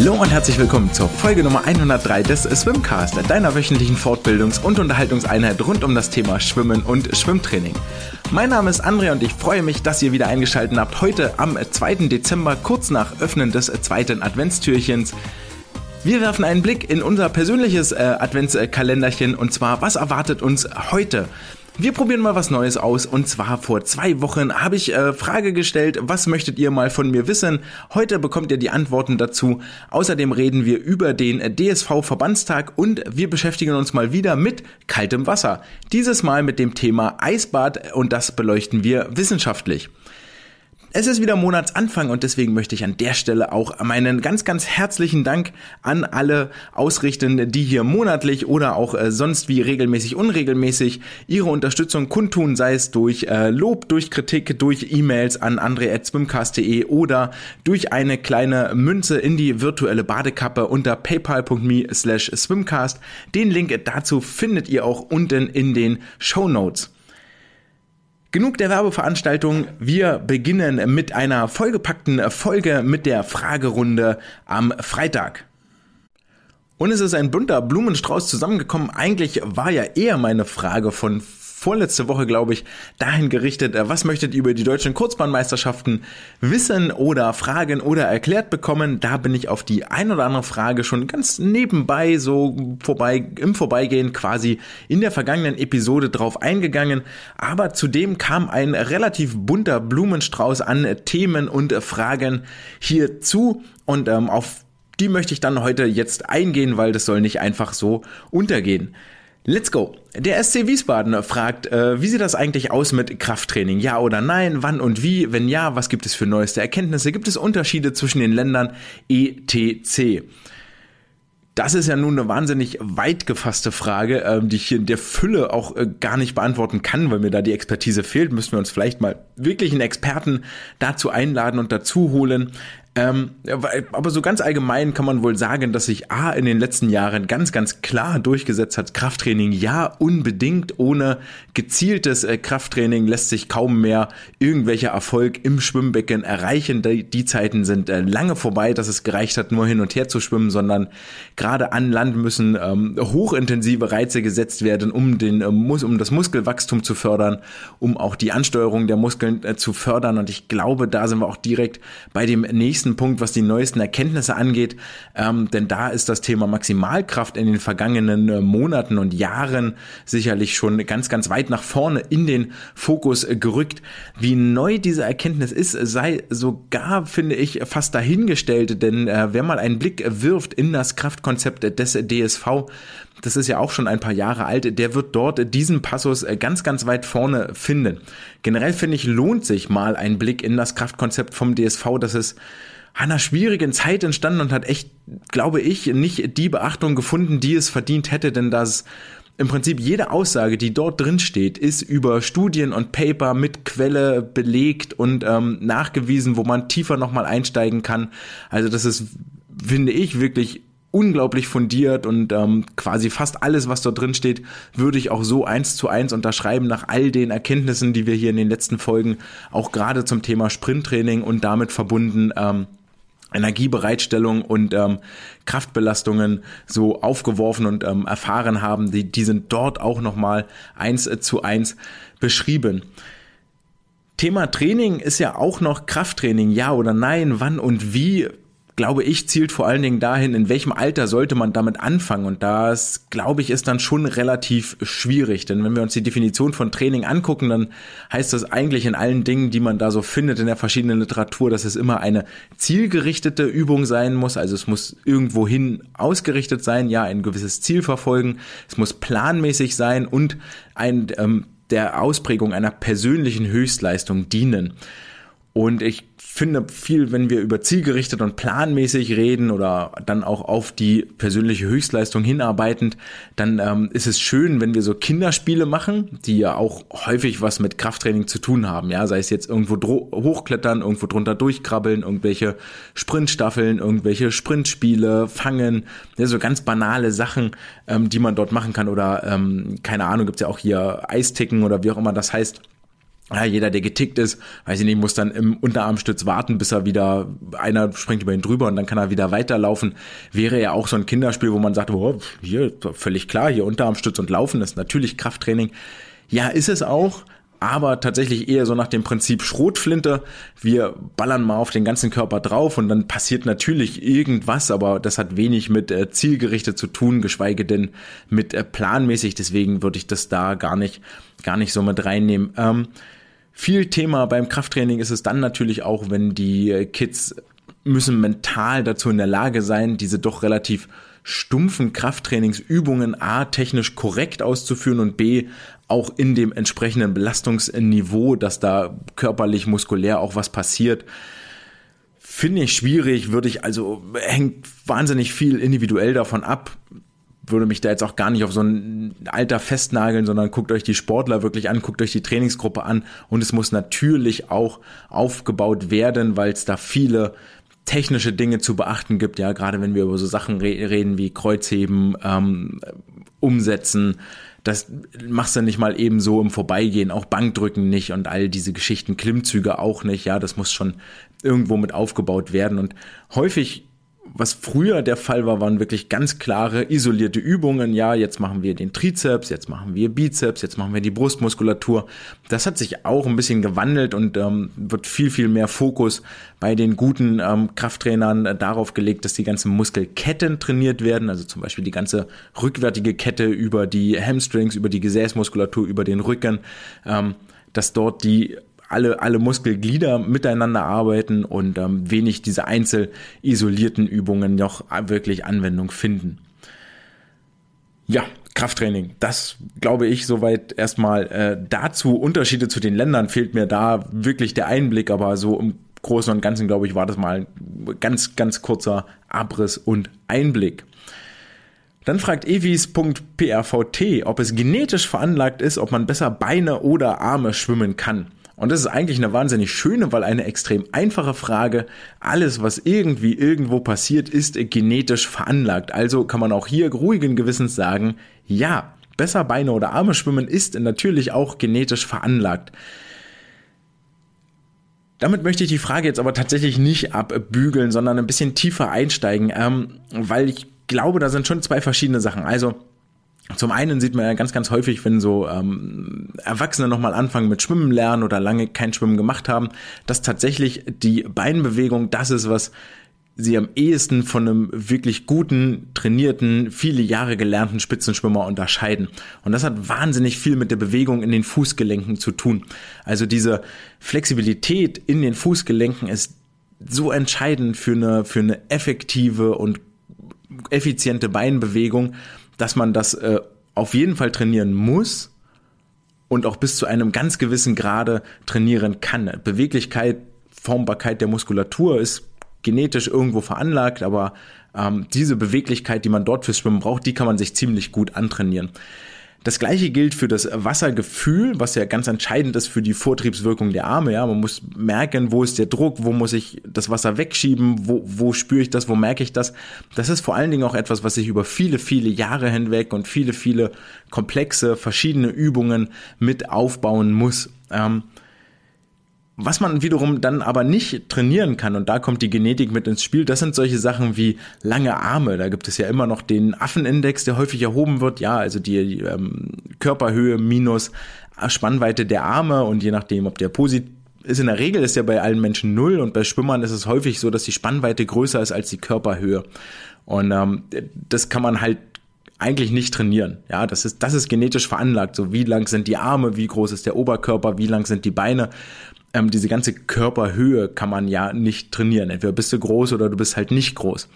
Hallo und herzlich willkommen zur Folge Nummer 103 des Swimcast, deiner wöchentlichen Fortbildungs- und Unterhaltungseinheit rund um das Thema Schwimmen und Schwimmtraining. Mein Name ist André und ich freue mich, dass ihr wieder eingeschaltet habt. Heute am 2. Dezember, kurz nach Öffnen des zweiten Adventstürchens. Wir werfen einen Blick in unser persönliches äh, Adventskalenderchen und zwar, was erwartet uns heute? Wir probieren mal was Neues aus und zwar vor zwei Wochen habe ich äh, Frage gestellt, was möchtet ihr mal von mir wissen? Heute bekommt ihr die Antworten dazu. Außerdem reden wir über den DSV Verbandstag und wir beschäftigen uns mal wieder mit kaltem Wasser. Dieses Mal mit dem Thema Eisbad und das beleuchten wir wissenschaftlich. Es ist wieder Monatsanfang und deswegen möchte ich an der Stelle auch meinen ganz, ganz herzlichen Dank an alle ausrichten, die hier monatlich oder auch äh, sonst wie regelmäßig, unregelmäßig ihre Unterstützung kundtun, sei es durch äh, Lob, durch Kritik, durch E-Mails an andre.swimcast.de oder durch eine kleine Münze in die virtuelle Badekappe unter paypal.me slash swimcast. Den Link dazu findet ihr auch unten in den Show Notes. Genug der Werbeveranstaltung. Wir beginnen mit einer vollgepackten Folge mit der Fragerunde am Freitag. Und es ist ein bunter Blumenstrauß zusammengekommen. Eigentlich war ja eher meine Frage von vorletzte Woche, glaube ich, dahin gerichtet, äh, was möchtet ihr über die deutschen Kurzbahnmeisterschaften wissen oder fragen oder erklärt bekommen? Da bin ich auf die ein oder andere Frage schon ganz nebenbei, so vorbei, im Vorbeigehen quasi in der vergangenen Episode drauf eingegangen. Aber zudem kam ein relativ bunter Blumenstrauß an Themen und Fragen hierzu und ähm, auf die möchte ich dann heute jetzt eingehen, weil das soll nicht einfach so untergehen. Let's go. Der SC Wiesbaden fragt, äh, wie sieht das eigentlich aus mit Krafttraining? Ja oder nein? Wann und wie? Wenn ja, was gibt es für neueste Erkenntnisse? Gibt es Unterschiede zwischen den Ländern? ETC. Das ist ja nun eine wahnsinnig weit gefasste Frage, ähm, die ich hier in der Fülle auch äh, gar nicht beantworten kann, weil mir da die Expertise fehlt. Müssen wir uns vielleicht mal wirklich einen Experten dazu einladen und dazu holen. Ähm, aber so ganz allgemein kann man wohl sagen, dass sich A in den letzten Jahren ganz, ganz klar durchgesetzt hat. Krafttraining ja unbedingt. Ohne gezieltes äh, Krafttraining lässt sich kaum mehr irgendwelcher Erfolg im Schwimmbecken erreichen. Die, die Zeiten sind äh, lange vorbei, dass es gereicht hat, nur hin und her zu schwimmen, sondern gerade an Land müssen ähm, hochintensive Reize gesetzt werden, um den, äh, um das Muskelwachstum zu fördern, um auch die Ansteuerung der Muskeln äh, zu fördern. Und ich glaube, da sind wir auch direkt bei dem nächsten nächsten Punkt, was die neuesten Erkenntnisse angeht, ähm, denn da ist das Thema Maximalkraft in den vergangenen äh, Monaten und Jahren sicherlich schon ganz, ganz weit nach vorne in den Fokus äh, gerückt. Wie neu diese Erkenntnis ist, sei sogar, finde ich, fast dahingestellt, denn äh, wer mal einen Blick wirft in das Kraftkonzept des DSV, das ist ja auch schon ein paar Jahre alt, der wird dort diesen Passus äh, ganz, ganz weit vorne finden. Generell finde ich, lohnt sich mal ein Blick in das Kraftkonzept vom DSV, das ist einer schwierigen Zeit entstanden und hat echt, glaube ich, nicht die Beachtung gefunden, die es verdient hätte, denn das im Prinzip jede Aussage, die dort drin steht, ist über Studien und Paper mit Quelle belegt und ähm, nachgewiesen, wo man tiefer nochmal einsteigen kann. Also das ist, finde ich, wirklich unglaublich fundiert und ähm, quasi fast alles, was dort drin steht, würde ich auch so eins zu eins unterschreiben nach all den Erkenntnissen, die wir hier in den letzten Folgen auch gerade zum Thema Sprinttraining und damit verbunden ähm, Energiebereitstellung und ähm, Kraftbelastungen so aufgeworfen und ähm, erfahren haben, die, die sind dort auch nochmal eins äh, zu eins beschrieben. Thema Training ist ja auch noch Krafttraining, ja oder nein, wann und wie glaube ich, zielt vor allen Dingen dahin, in welchem Alter sollte man damit anfangen. Und das, glaube ich, ist dann schon relativ schwierig. Denn wenn wir uns die Definition von Training angucken, dann heißt das eigentlich in allen Dingen, die man da so findet in der verschiedenen Literatur, dass es immer eine zielgerichtete Übung sein muss. Also es muss irgendwohin ausgerichtet sein, ja, ein gewisses Ziel verfolgen. Es muss planmäßig sein und ein, ähm, der Ausprägung einer persönlichen Höchstleistung dienen. Und ich finde viel, wenn wir über zielgerichtet und planmäßig reden oder dann auch auf die persönliche Höchstleistung hinarbeitend, dann ähm, ist es schön, wenn wir so Kinderspiele machen, die ja auch häufig was mit Krafttraining zu tun haben. Ja, sei es jetzt irgendwo hochklettern, irgendwo drunter durchkrabbeln, irgendwelche Sprintstaffeln, irgendwelche Sprintspiele, fangen, ja, so ganz banale Sachen, ähm, die man dort machen kann. Oder ähm, keine Ahnung, gibt's ja auch hier Eisticken oder wie auch immer das heißt ja, jeder, der getickt ist, weiß ich nicht, muss dann im Unterarmstütz warten, bis er wieder, einer springt über ihn drüber und dann kann er wieder weiterlaufen. Wäre ja auch so ein Kinderspiel, wo man sagt, oh, hier, völlig klar, hier Unterarmstütz und Laufen ist natürlich Krafttraining. Ja, ist es auch, aber tatsächlich eher so nach dem Prinzip Schrotflinte. Wir ballern mal auf den ganzen Körper drauf und dann passiert natürlich irgendwas, aber das hat wenig mit äh, zielgerichtet zu tun, geschweige denn mit äh, planmäßig. Deswegen würde ich das da gar nicht, gar nicht so mit reinnehmen. Ähm, viel Thema beim Krafttraining ist es dann natürlich auch, wenn die äh, Kids müssen mental dazu in der Lage sein, diese doch relativ stumpfen Krafttrainingsübungen A technisch korrekt auszuführen und B auch in dem entsprechenden Belastungsniveau, dass da körperlich, muskulär auch was passiert. Finde ich schwierig, würde ich also, hängt wahnsinnig viel individuell davon ab. Würde mich da jetzt auch gar nicht auf so ein Alter festnageln, sondern guckt euch die Sportler wirklich an, guckt euch die Trainingsgruppe an. Und es muss natürlich auch aufgebaut werden, weil es da viele technische Dinge zu beachten gibt, ja, gerade wenn wir über so Sachen re reden wie Kreuzheben, ähm, Umsetzen, das machst du nicht mal eben so im Vorbeigehen, auch Bankdrücken nicht und all diese Geschichten, Klimmzüge auch nicht, ja, das muss schon irgendwo mit aufgebaut werden. Und häufig was früher der Fall war, waren wirklich ganz klare, isolierte Übungen. Ja, jetzt machen wir den Trizeps, jetzt machen wir Bizeps, jetzt machen wir die Brustmuskulatur. Das hat sich auch ein bisschen gewandelt und ähm, wird viel, viel mehr Fokus bei den guten ähm, Krafttrainern äh, darauf gelegt, dass die ganzen Muskelketten trainiert werden. Also zum Beispiel die ganze rückwärtige Kette über die Hamstrings, über die Gesäßmuskulatur, über den Rücken. Ähm, dass dort die alle, alle Muskelglieder miteinander arbeiten und ähm, wenig diese einzel isolierten Übungen noch wirklich Anwendung finden. Ja, Krafttraining, das glaube ich soweit erstmal äh, dazu. Unterschiede zu den Ländern fehlt mir da wirklich der Einblick, aber so im Großen und Ganzen, glaube ich, war das mal ein ganz, ganz kurzer Abriss und Einblick. Dann fragt evis.prvt, ob es genetisch veranlagt ist, ob man besser Beine oder Arme schwimmen kann. Und das ist eigentlich eine wahnsinnig schöne, weil eine extrem einfache Frage. Alles, was irgendwie irgendwo passiert, ist genetisch veranlagt. Also kann man auch hier ruhigen Gewissens sagen, ja, besser Beine oder Arme schwimmen ist natürlich auch genetisch veranlagt. Damit möchte ich die Frage jetzt aber tatsächlich nicht abbügeln, sondern ein bisschen tiefer einsteigen, ähm, weil ich glaube, da sind schon zwei verschiedene Sachen. Also zum einen sieht man ja ganz, ganz häufig, wenn so ähm, Erwachsene nochmal anfangen mit Schwimmen lernen oder lange kein Schwimmen gemacht haben, dass tatsächlich die Beinbewegung das ist, was sie am ehesten von einem wirklich guten, trainierten, viele Jahre gelernten Spitzenschwimmer unterscheiden. Und das hat wahnsinnig viel mit der Bewegung in den Fußgelenken zu tun. Also diese Flexibilität in den Fußgelenken ist so entscheidend für eine, für eine effektive und effiziente Beinbewegung, dass man das äh, auf jeden Fall trainieren muss und auch bis zu einem ganz gewissen Grade trainieren kann. Beweglichkeit, Formbarkeit der Muskulatur ist genetisch irgendwo veranlagt, aber ähm, diese Beweglichkeit, die man dort fürs Schwimmen braucht, die kann man sich ziemlich gut antrainieren. Das gleiche gilt für das Wassergefühl, was ja ganz entscheidend ist für die Vortriebswirkung der Arme. Ja, man muss merken, wo ist der Druck, wo muss ich das Wasser wegschieben, wo, wo spüre ich das, wo merke ich das. Das ist vor allen Dingen auch etwas, was sich über viele, viele Jahre hinweg und viele, viele komplexe, verschiedene Übungen mit aufbauen muss. Ähm, was man wiederum dann aber nicht trainieren kann, und da kommt die Genetik mit ins Spiel, das sind solche Sachen wie lange Arme. Da gibt es ja immer noch den Affenindex, der häufig erhoben wird. Ja, also die ähm, Körperhöhe minus Spannweite der Arme und je nachdem, ob der positiv ist in der Regel ist ja bei allen Menschen null und bei Schwimmern ist es häufig so, dass die Spannweite größer ist als die Körperhöhe. Und ähm, das kann man halt eigentlich nicht trainieren. Ja, das ist, das ist genetisch veranlagt. So wie lang sind die Arme, wie groß ist der Oberkörper, wie lang sind die Beine ähm, diese ganze Körperhöhe kann man ja nicht trainieren. Entweder bist du groß oder du bist halt nicht groß.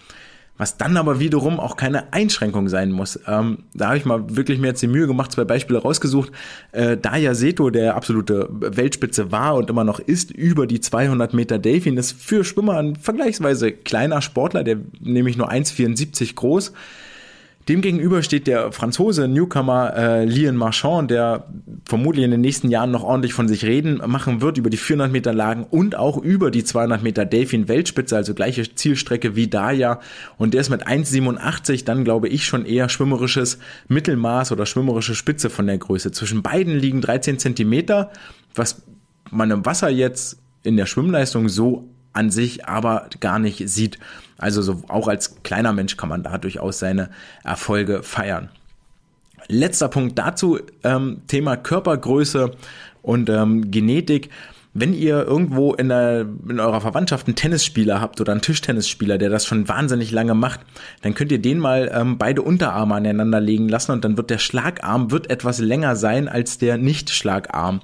Was dann aber wiederum auch keine Einschränkung sein muss. Ähm, da habe ich mal wirklich mir jetzt die Mühe gemacht, zwei Beispiele rausgesucht. Äh, Daya Seto, der absolute Weltspitze war und immer noch ist, über die 200 Meter Delfin, ist für Schwimmer ein vergleichsweise kleiner Sportler, der nämlich nur 1,74 groß Demgegenüber steht der Franzose Newcomer äh, Lian Marchand, der vermutlich in den nächsten Jahren noch ordentlich von sich reden machen wird über die 400 Meter Lagen und auch über die 200 Meter Delfin Weltspitze, also gleiche Zielstrecke wie Daya. Und der ist mit 1,87 dann glaube ich schon eher schwimmerisches Mittelmaß oder schwimmerische Spitze von der Größe. Zwischen beiden liegen 13 Zentimeter, was man im Wasser jetzt in der Schwimmleistung so an sich aber gar nicht sieht. Also so, auch als kleiner Mensch kann man da durchaus seine Erfolge feiern. Letzter Punkt dazu, ähm, Thema Körpergröße und ähm, Genetik wenn ihr irgendwo in, der, in eurer Verwandtschaft einen Tennisspieler habt oder einen Tischtennisspieler, der das schon wahnsinnig lange macht, dann könnt ihr den mal ähm, beide Unterarme aneinander legen lassen und dann wird der Schlagarm wird etwas länger sein als der Nicht-Schlagarm.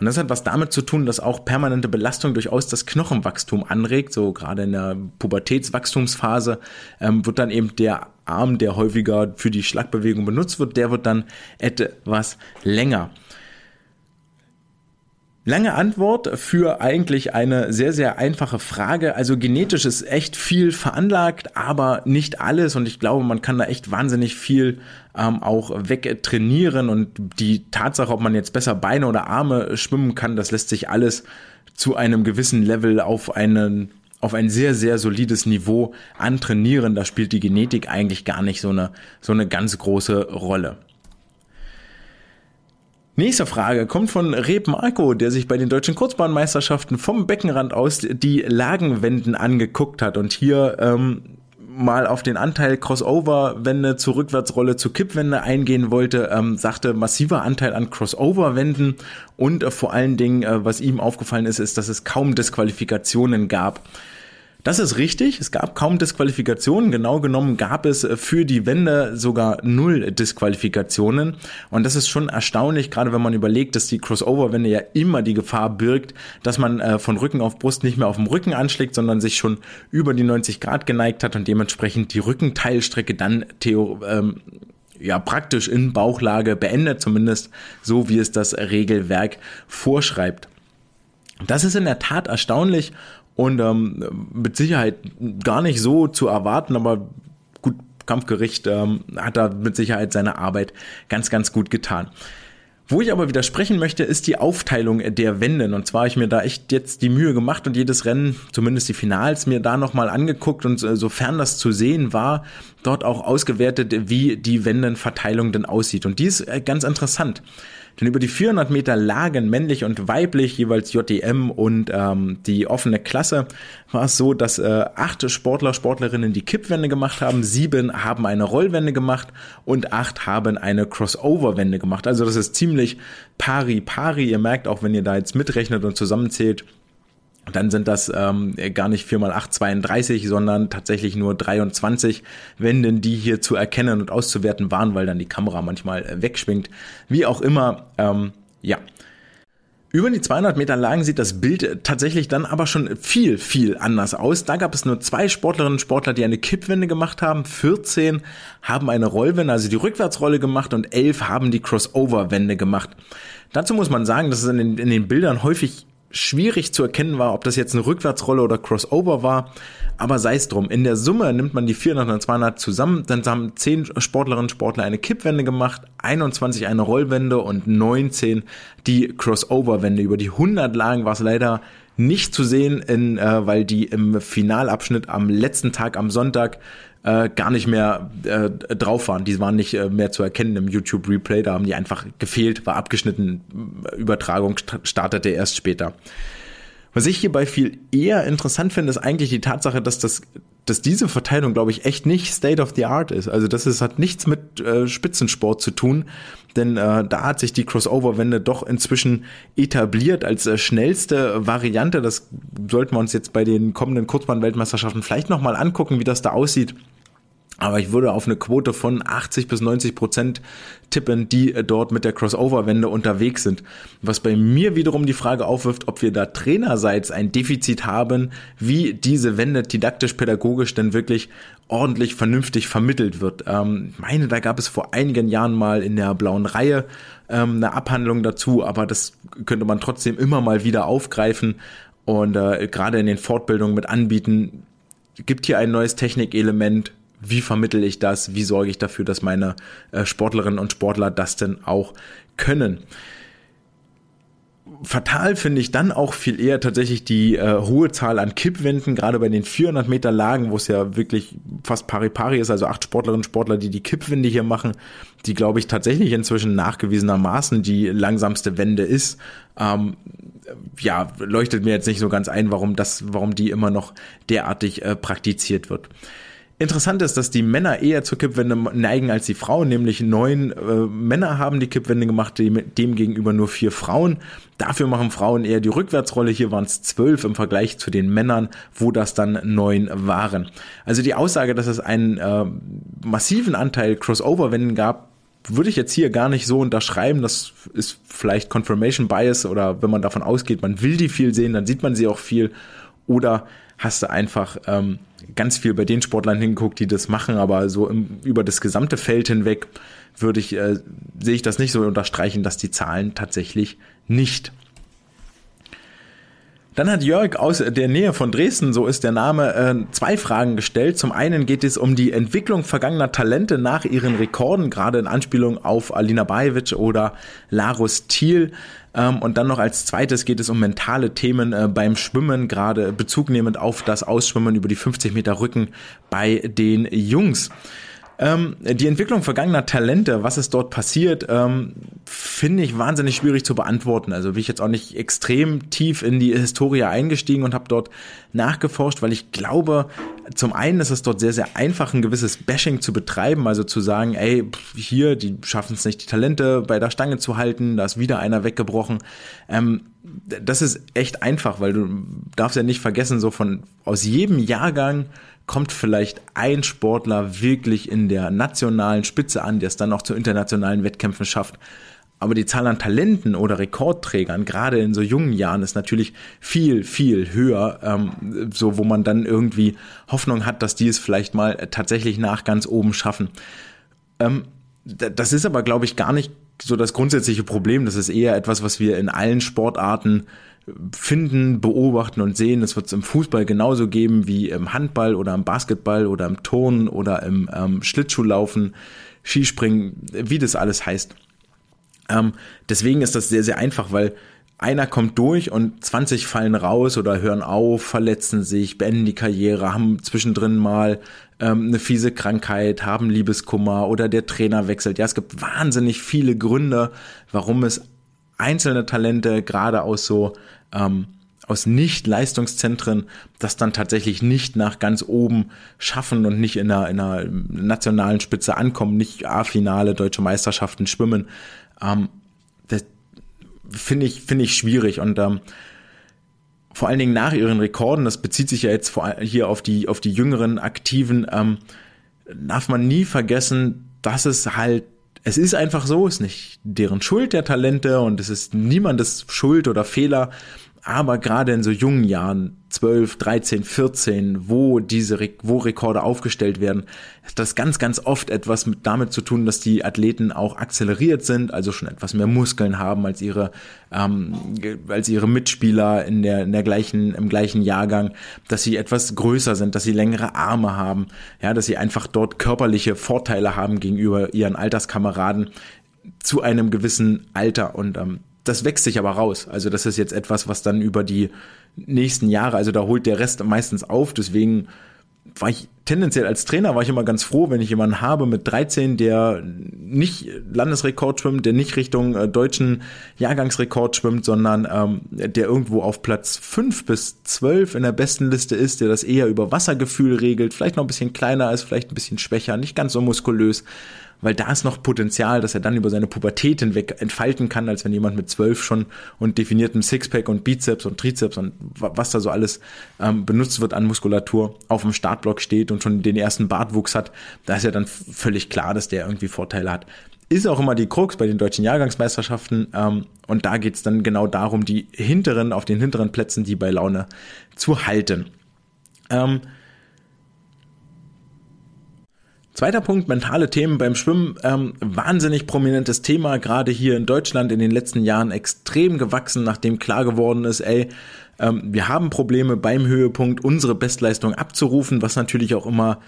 Und das hat was damit zu tun, dass auch permanente Belastung durchaus das Knochenwachstum anregt. So gerade in der Pubertätswachstumsphase ähm, wird dann eben der Arm, der häufiger für die Schlagbewegung benutzt wird, der wird dann etwas länger. Lange Antwort für eigentlich eine sehr, sehr einfache Frage. Also genetisch ist echt viel veranlagt, aber nicht alles. Und ich glaube, man kann da echt wahnsinnig viel ähm, auch wegtrainieren. Und die Tatsache, ob man jetzt besser Beine oder Arme schwimmen kann, das lässt sich alles zu einem gewissen Level auf einen auf ein sehr, sehr solides Niveau antrainieren. Da spielt die Genetik eigentlich gar nicht so eine, so eine ganz große Rolle. Nächste Frage kommt von Reb Marco, der sich bei den deutschen Kurzbahnmeisterschaften vom Beckenrand aus die Lagenwenden angeguckt hat und hier ähm, mal auf den Anteil Crossover-Wende zu Rückwärtsrolle zu Kippwende eingehen wollte, ähm, sagte massiver Anteil an Crossover-Wenden und äh, vor allen Dingen, äh, was ihm aufgefallen ist, ist, dass es kaum Disqualifikationen gab. Das ist richtig. Es gab kaum Disqualifikationen. Genau genommen gab es äh, für die Wende sogar null Disqualifikationen. Und das ist schon erstaunlich, gerade wenn man überlegt, dass die Crossover-Wende ja immer die Gefahr birgt, dass man äh, von Rücken auf Brust nicht mehr auf dem Rücken anschlägt, sondern sich schon über die 90 Grad geneigt hat und dementsprechend die Rückenteilstrecke dann theo ähm, ja praktisch in Bauchlage beendet, zumindest so wie es das Regelwerk vorschreibt. Das ist in der Tat erstaunlich und ähm, mit Sicherheit gar nicht so zu erwarten, aber gut, Kampfgericht ähm, hat da mit Sicherheit seine Arbeit ganz, ganz gut getan. Wo ich aber widersprechen möchte, ist die Aufteilung der Wenden. Und zwar habe ich mir da echt jetzt die Mühe gemacht und jedes Rennen, zumindest die Finals, mir da nochmal angeguckt und äh, sofern das zu sehen war, dort auch ausgewertet, wie die Wendenverteilung denn aussieht. Und die ist äh, ganz interessant. Denn über die 400 Meter Lagen, männlich und weiblich, jeweils JDM und ähm, die offene Klasse, war es so, dass äh, acht Sportler, Sportlerinnen die Kippwende gemacht haben, sieben haben eine Rollwende gemacht und acht haben eine Crossover-Wende gemacht. Also das ist ziemlich pari-pari. Ihr merkt auch, wenn ihr da jetzt mitrechnet und zusammenzählt, dann sind das ähm, gar nicht 4 mal 8 32, sondern tatsächlich nur 23 Wenden, die hier zu erkennen und auszuwerten waren, weil dann die Kamera manchmal äh, wegschwingt. Wie auch immer, ähm, ja. Über die 200 Meter Lagen sieht das Bild tatsächlich dann aber schon viel, viel anders aus. Da gab es nur zwei Sportlerinnen und Sportler, die eine Kippwende gemacht haben. 14 haben eine Rollwende, also die Rückwärtsrolle gemacht und 11 haben die Crossover-Wende gemacht. Dazu muss man sagen, dass es in den, in den Bildern häufig schwierig zu erkennen war, ob das jetzt eine Rückwärtsrolle oder Crossover war. Aber sei es drum. In der Summe nimmt man die 400 und 200 zusammen. Dann haben 10 Sportlerinnen und Sportler eine Kippwende gemacht, 21 eine Rollwende und 19 die Crossover-Wende. Über die 100 Lagen war es leider nicht zu sehen, in, äh, weil die im Finalabschnitt am letzten Tag am Sonntag äh, gar nicht mehr äh, drauf waren. Die waren nicht äh, mehr zu erkennen im YouTube Replay, da haben die einfach gefehlt, war abgeschnitten, Übertragung startete erst später. Was ich hierbei viel eher interessant finde, ist eigentlich die Tatsache, dass das, dass diese Verteilung, glaube ich, echt nicht State of the Art ist. Also das ist, hat nichts mit äh, Spitzensport zu tun, denn äh, da hat sich die Crossover-Wende doch inzwischen etabliert als äh, schnellste Variante. Das sollten wir uns jetzt bei den kommenden Kurzbahn-Weltmeisterschaften vielleicht nochmal angucken, wie das da aussieht. Aber ich würde auf eine Quote von 80 bis 90 Prozent tippen, die äh, dort mit der Crossover-Wende unterwegs sind. Was bei mir wiederum die Frage aufwirft, ob wir da trainerseits ein Defizit haben, wie diese Wende didaktisch-pädagogisch denn wirklich ordentlich vernünftig vermittelt wird. Ähm, meine, da gab es vor einigen Jahren mal in der blauen Reihe ähm, eine Abhandlung dazu, aber das könnte man trotzdem immer mal wieder aufgreifen und äh, gerade in den Fortbildungen mit anbieten. Gibt hier ein neues Technikelement, wie vermittel ich das, wie sorge ich dafür, dass meine äh, Sportlerinnen und Sportler das denn auch können. Fatal finde ich dann auch viel eher tatsächlich die äh, hohe Zahl an Kippwänden, gerade bei den 400 Meter Lagen, wo es ja wirklich fast pari-pari ist, also acht Sportlerinnen und Sportler, die die Kippwände hier machen, die glaube ich tatsächlich inzwischen nachgewiesenermaßen die langsamste Wende ist. Ähm, ja, leuchtet mir jetzt nicht so ganz ein, warum das, warum die immer noch derartig äh, praktiziert wird. Interessant ist, dass die Männer eher zur Kippwende neigen als die Frauen, nämlich neun äh, Männer haben die Kippwende gemacht, dem, dem gegenüber nur vier Frauen. Dafür machen Frauen eher die Rückwärtsrolle. Hier waren es zwölf im Vergleich zu den Männern, wo das dann neun waren. Also die Aussage, dass es einen äh, massiven Anteil Crossover-Wenden gab, würde ich jetzt hier gar nicht so unterschreiben. Das ist vielleicht Confirmation Bias oder wenn man davon ausgeht, man will die viel sehen, dann sieht man sie auch viel. Oder hast du einfach ähm, ganz viel bei den Sportlern hingeguckt, die das machen, aber so im, über das gesamte Feld hinweg würde ich, äh, sehe ich das nicht so unterstreichen, dass die Zahlen tatsächlich nicht dann hat Jörg aus der Nähe von Dresden, so ist der Name, äh, zwei Fragen gestellt. Zum einen geht es um die Entwicklung vergangener Talente nach ihren Rekorden, gerade in Anspielung auf Alina Bajevic oder Larus Thiel. Ähm, und dann noch als zweites geht es um mentale Themen äh, beim Schwimmen, gerade bezugnehmend auf das Ausschwimmen über die 50 Meter Rücken bei den Jungs. Ähm, die Entwicklung vergangener Talente, was ist dort passiert, ähm, finde ich wahnsinnig schwierig zu beantworten. Also bin ich jetzt auch nicht extrem tief in die Historie eingestiegen und habe dort nachgeforscht, weil ich glaube, zum einen ist es dort sehr, sehr einfach, ein gewisses Bashing zu betreiben, also zu sagen, ey, hier, die schaffen es nicht, die Talente bei der Stange zu halten, da ist wieder einer weggebrochen. Ähm, das ist echt einfach, weil du darfst ja nicht vergessen, so von aus jedem Jahrgang kommt vielleicht ein Sportler wirklich in der nationalen Spitze an, der es dann auch zu internationalen Wettkämpfen schafft. Aber die Zahl an Talenten oder Rekordträgern, gerade in so jungen Jahren, ist natürlich viel, viel höher, ähm, so wo man dann irgendwie Hoffnung hat, dass die es vielleicht mal tatsächlich nach ganz oben schaffen. Ähm, das ist aber, glaube ich, gar nicht so das grundsätzliche Problem. Das ist eher etwas, was wir in allen Sportarten finden, beobachten und sehen. Das wird es im Fußball genauso geben wie im Handball oder im Basketball oder im Turnen oder im ähm, Schlittschuhlaufen, Skispringen, wie das alles heißt. Ähm, deswegen ist das sehr, sehr einfach, weil einer kommt durch und 20 fallen raus oder hören auf, verletzen sich, beenden die Karriere, haben zwischendrin mal ähm, eine fiese Krankheit, haben Liebeskummer oder der Trainer wechselt. Ja, es gibt wahnsinnig viele Gründe, warum es einzelne Talente, gerade aus so ähm, aus Nicht-Leistungszentren, das dann tatsächlich nicht nach ganz oben schaffen und nicht in einer, in einer nationalen Spitze ankommen, nicht A-Finale, deutsche Meisterschaften schwimmen. Ähm, das finde ich, finde ich schwierig und ähm, vor allen Dingen nach ihren Rekorden, das bezieht sich ja jetzt vor, hier auf die, auf die jüngeren Aktiven, ähm, darf man nie vergessen, dass es halt es ist einfach so, ist nicht deren Schuld der Talente und es ist niemandes Schuld oder Fehler, aber gerade in so jungen Jahren, 12, 13, 14, wo diese, wo Rekorde aufgestellt werden, hat das ganz, ganz oft etwas mit damit zu tun, dass die Athleten auch akzeleriert sind, also schon etwas mehr Muskeln haben als ihre, ähm, als ihre Mitspieler in der, in der gleichen, im gleichen Jahrgang, dass sie etwas größer sind, dass sie längere Arme haben, ja, dass sie einfach dort körperliche Vorteile haben gegenüber ihren Alterskameraden zu einem gewissen Alter. Und ähm, das wächst sich aber raus. Also das ist jetzt etwas, was dann über die nächsten Jahre, also da holt der Rest meistens auf. Deswegen war ich tendenziell als Trainer war ich immer ganz froh, wenn ich jemanden habe mit 13, der nicht Landesrekord schwimmt, der nicht Richtung äh, deutschen Jahrgangsrekord schwimmt, sondern ähm, der irgendwo auf Platz 5 bis 12 in der besten Liste ist, der das eher über Wassergefühl regelt, vielleicht noch ein bisschen kleiner ist, vielleicht ein bisschen schwächer, nicht ganz so muskulös, weil da ist noch Potenzial, dass er dann über seine Pubertät hinweg entfalten kann, als wenn jemand mit zwölf schon und definiertem Sixpack und Bizeps und Trizeps und was da so alles ähm, benutzt wird an Muskulatur auf dem Startblock steht und schon den ersten Bartwuchs hat. Da ist ja dann völlig klar, dass der irgendwie Vorteile hat. Ist auch immer die Krux bei den deutschen Jahrgangsmeisterschaften ähm, und da geht's dann genau darum, die hinteren, auf den hinteren Plätzen, die bei Laune zu halten. Ähm, Zweiter Punkt, mentale Themen beim Schwimmen. Ähm, wahnsinnig prominentes Thema, gerade hier in Deutschland in den letzten Jahren extrem gewachsen, nachdem klar geworden ist, ey, ähm, wir haben Probleme beim Höhepunkt unsere Bestleistung abzurufen, was natürlich auch immer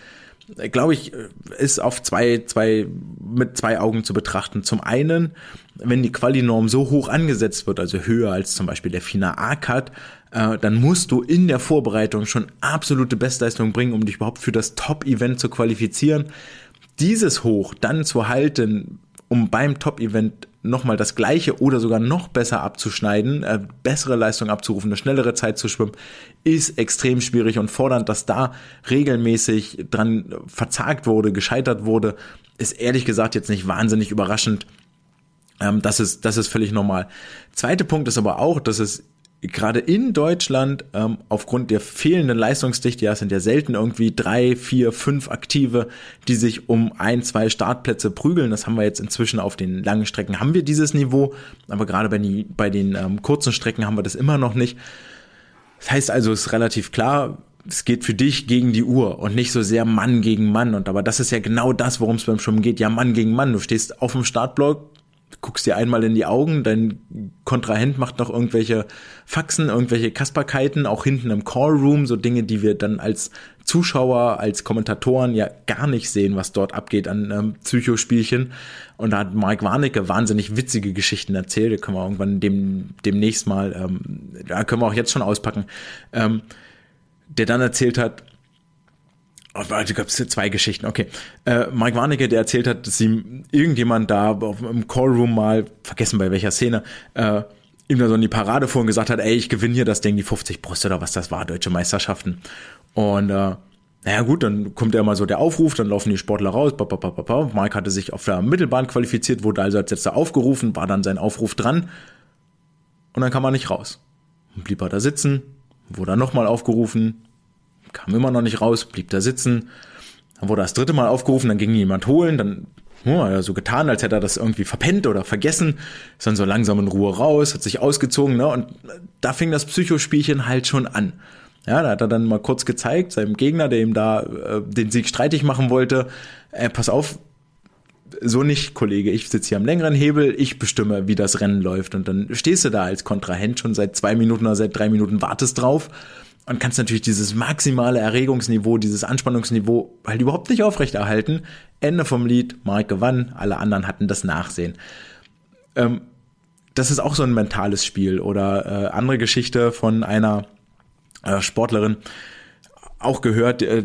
glaube ich, ist auf zwei, zwei, mit zwei Augen zu betrachten. Zum einen, wenn die Quali-Norm so hoch angesetzt wird, also höher als zum Beispiel der FINA A-Cut, äh, dann musst du in der Vorbereitung schon absolute Bestleistung bringen, um dich überhaupt für das Top-Event zu qualifizieren. Dieses hoch dann zu halten, um beim Top-Event nochmal das gleiche oder sogar noch besser abzuschneiden, äh, bessere Leistung abzurufen, eine schnellere Zeit zu schwimmen, ist extrem schwierig und fordernd, dass da regelmäßig dran verzagt wurde, gescheitert wurde, ist ehrlich gesagt jetzt nicht wahnsinnig überraschend. Ähm, das ist, das ist völlig normal. Zweiter Punkt ist aber auch, dass es gerade in Deutschland ähm, aufgrund der fehlenden Leistungsdichte, ja, es sind ja selten irgendwie drei, vier, fünf Aktive, die sich um ein, zwei Startplätze prügeln. Das haben wir jetzt inzwischen auf den langen Strecken haben wir dieses Niveau, aber gerade bei, bei den ähm, kurzen Strecken haben wir das immer noch nicht. Das heißt also, es ist relativ klar, es geht für dich gegen die Uhr und nicht so sehr Mann gegen Mann. Und aber das ist ja genau das, worum es beim Schwimmen geht. Ja, Mann gegen Mann. Du stehst auf dem Startblock, guckst dir einmal in die Augen, dein Kontrahent macht noch irgendwelche Faxen, irgendwelche Kasperkeiten, auch hinten im Callroom, so Dinge, die wir dann als Zuschauer, als Kommentatoren ja gar nicht sehen, was dort abgeht an ähm, Psychospielchen. Und da hat Mike Warnecke wahnsinnig witzige Geschichten erzählt, da können wir irgendwann dem, demnächst mal, ähm, da können wir auch jetzt schon auspacken, ähm, der dann erzählt hat, Warte, gab es zwei Geschichten. Okay. Äh, Mike Warnecke, der erzählt hat, dass ihm irgendjemand da auf, im Callroom mal, vergessen bei welcher Szene, äh, ihm da so in die Parade vor und gesagt hat, ey, ich gewinne hier das Ding, die 50 Brust oder was das war, deutsche Meisterschaften. Und äh, naja gut, dann kommt ja mal so der Aufruf, dann laufen die Sportler raus. Ba, ba, ba, ba, Mike hatte sich auf der Mittelbahn qualifiziert, wurde also als letzter aufgerufen, war dann sein Aufruf dran und dann kam er nicht raus. Blieb er da sitzen, wurde dann nochmal aufgerufen, kam immer noch nicht raus, blieb da sitzen. Dann wurde das dritte Mal aufgerufen, dann ging jemand holen, dann ja, er so getan, als hätte er das irgendwie verpennt oder vergessen, ist dann so langsam in Ruhe raus, hat sich ausgezogen, ne? Und da fing das Psychospielchen halt schon an. Ja, da hat er dann mal kurz gezeigt, seinem Gegner, der ihm da äh, den Sieg streitig machen wollte, äh, pass auf, so nicht, Kollege, ich sitze hier am längeren Hebel, ich bestimme, wie das Rennen läuft. Und dann stehst du da als Kontrahent schon seit zwei Minuten oder seit drei Minuten, wartest drauf und kannst natürlich dieses maximale Erregungsniveau, dieses Anspannungsniveau halt überhaupt nicht aufrechterhalten. Ende vom Lied, Mark gewann, alle anderen hatten das Nachsehen. Ähm, das ist auch so ein mentales Spiel oder äh, andere Geschichte von einer äh, Sportlerin auch gehört. Äh,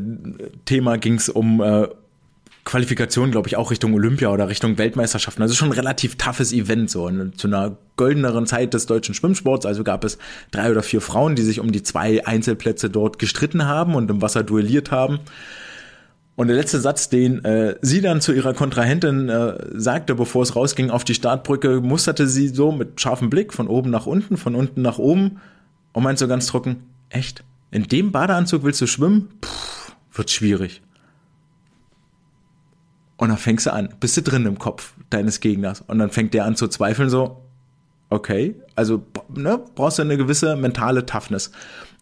Thema ging es um äh, Qualifikation, glaube ich, auch Richtung Olympia oder Richtung Weltmeisterschaften. Also schon ein relativ toughes Event so. Und zu einer goldeneren Zeit des deutschen Schwimmsports, also gab es drei oder vier Frauen, die sich um die zwei Einzelplätze dort gestritten haben und im Wasser duelliert haben. Und der letzte Satz, den äh, sie dann zu ihrer Kontrahentin äh, sagte, bevor es rausging auf die Startbrücke, musterte sie so mit scharfem Blick von oben nach unten, von unten nach oben und meint so ganz trocken, echt? In dem Badeanzug willst du schwimmen? Puh, wird schwierig. Und dann fängst du an, bist du drin im Kopf deines Gegners. Und dann fängt der an zu zweifeln, so, okay, also ne, brauchst du eine gewisse mentale Toughness.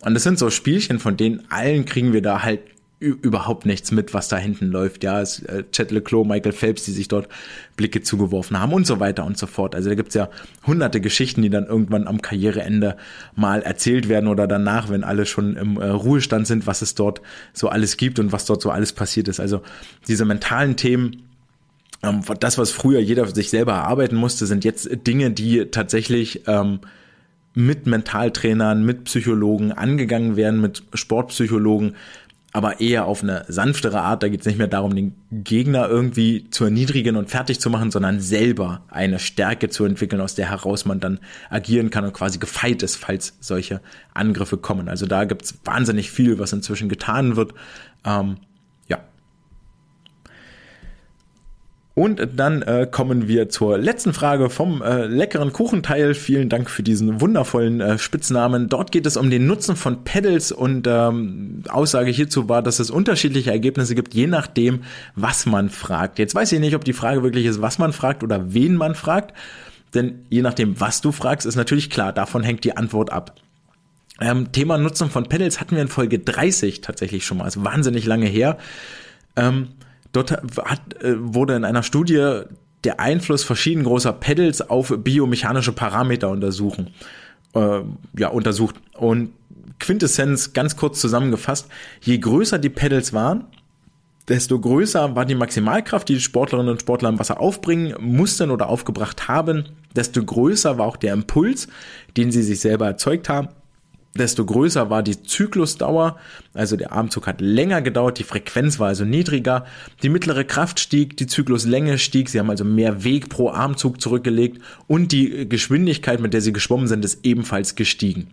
Und das sind so Spielchen, von denen allen kriegen wir da halt überhaupt nichts mit, was da hinten läuft. Ja, es äh, Chet Leclos, Michael Phelps, die sich dort Blicke zugeworfen haben und so weiter und so fort. Also da gibt's ja hunderte Geschichten, die dann irgendwann am Karriereende mal erzählt werden oder danach, wenn alle schon im äh, Ruhestand sind, was es dort so alles gibt und was dort so alles passiert ist. Also diese mentalen Themen, ähm, das, was früher jeder sich selber erarbeiten musste, sind jetzt Dinge, die tatsächlich ähm, mit Mentaltrainern, mit Psychologen angegangen werden, mit Sportpsychologen, aber eher auf eine sanftere Art. Da geht es nicht mehr darum, den Gegner irgendwie zu erniedrigen und fertig zu machen, sondern selber eine Stärke zu entwickeln, aus der heraus man dann agieren kann und quasi gefeit ist, falls solche Angriffe kommen. Also da gibt es wahnsinnig viel, was inzwischen getan wird. Ähm, Und dann äh, kommen wir zur letzten Frage vom äh, leckeren Kuchenteil. Vielen Dank für diesen wundervollen äh, Spitznamen. Dort geht es um den Nutzen von Pedals und ähm, Aussage hierzu war, dass es unterschiedliche Ergebnisse gibt, je nachdem, was man fragt. Jetzt weiß ich nicht, ob die Frage wirklich ist, was man fragt oder wen man fragt. Denn je nachdem, was du fragst, ist natürlich klar, davon hängt die Antwort ab. Ähm, Thema Nutzen von Pedals hatten wir in Folge 30 tatsächlich schon mal, also wahnsinnig lange her. Ähm, Dort hat, äh, wurde in einer Studie der Einfluss verschieden großer Pedals auf biomechanische Parameter untersuchen, äh, ja, untersucht. Und Quintessenz ganz kurz zusammengefasst, je größer die Pedals waren, desto größer war die Maximalkraft, die die Sportlerinnen und Sportler im Wasser aufbringen mussten oder aufgebracht haben, desto größer war auch der Impuls, den sie sich selber erzeugt haben desto größer war die Zyklusdauer. Also der Armzug hat länger gedauert, die Frequenz war also niedriger, die mittlere Kraft stieg, die Zykluslänge stieg, sie haben also mehr Weg pro Armzug zurückgelegt und die Geschwindigkeit, mit der sie geschwommen sind, ist ebenfalls gestiegen.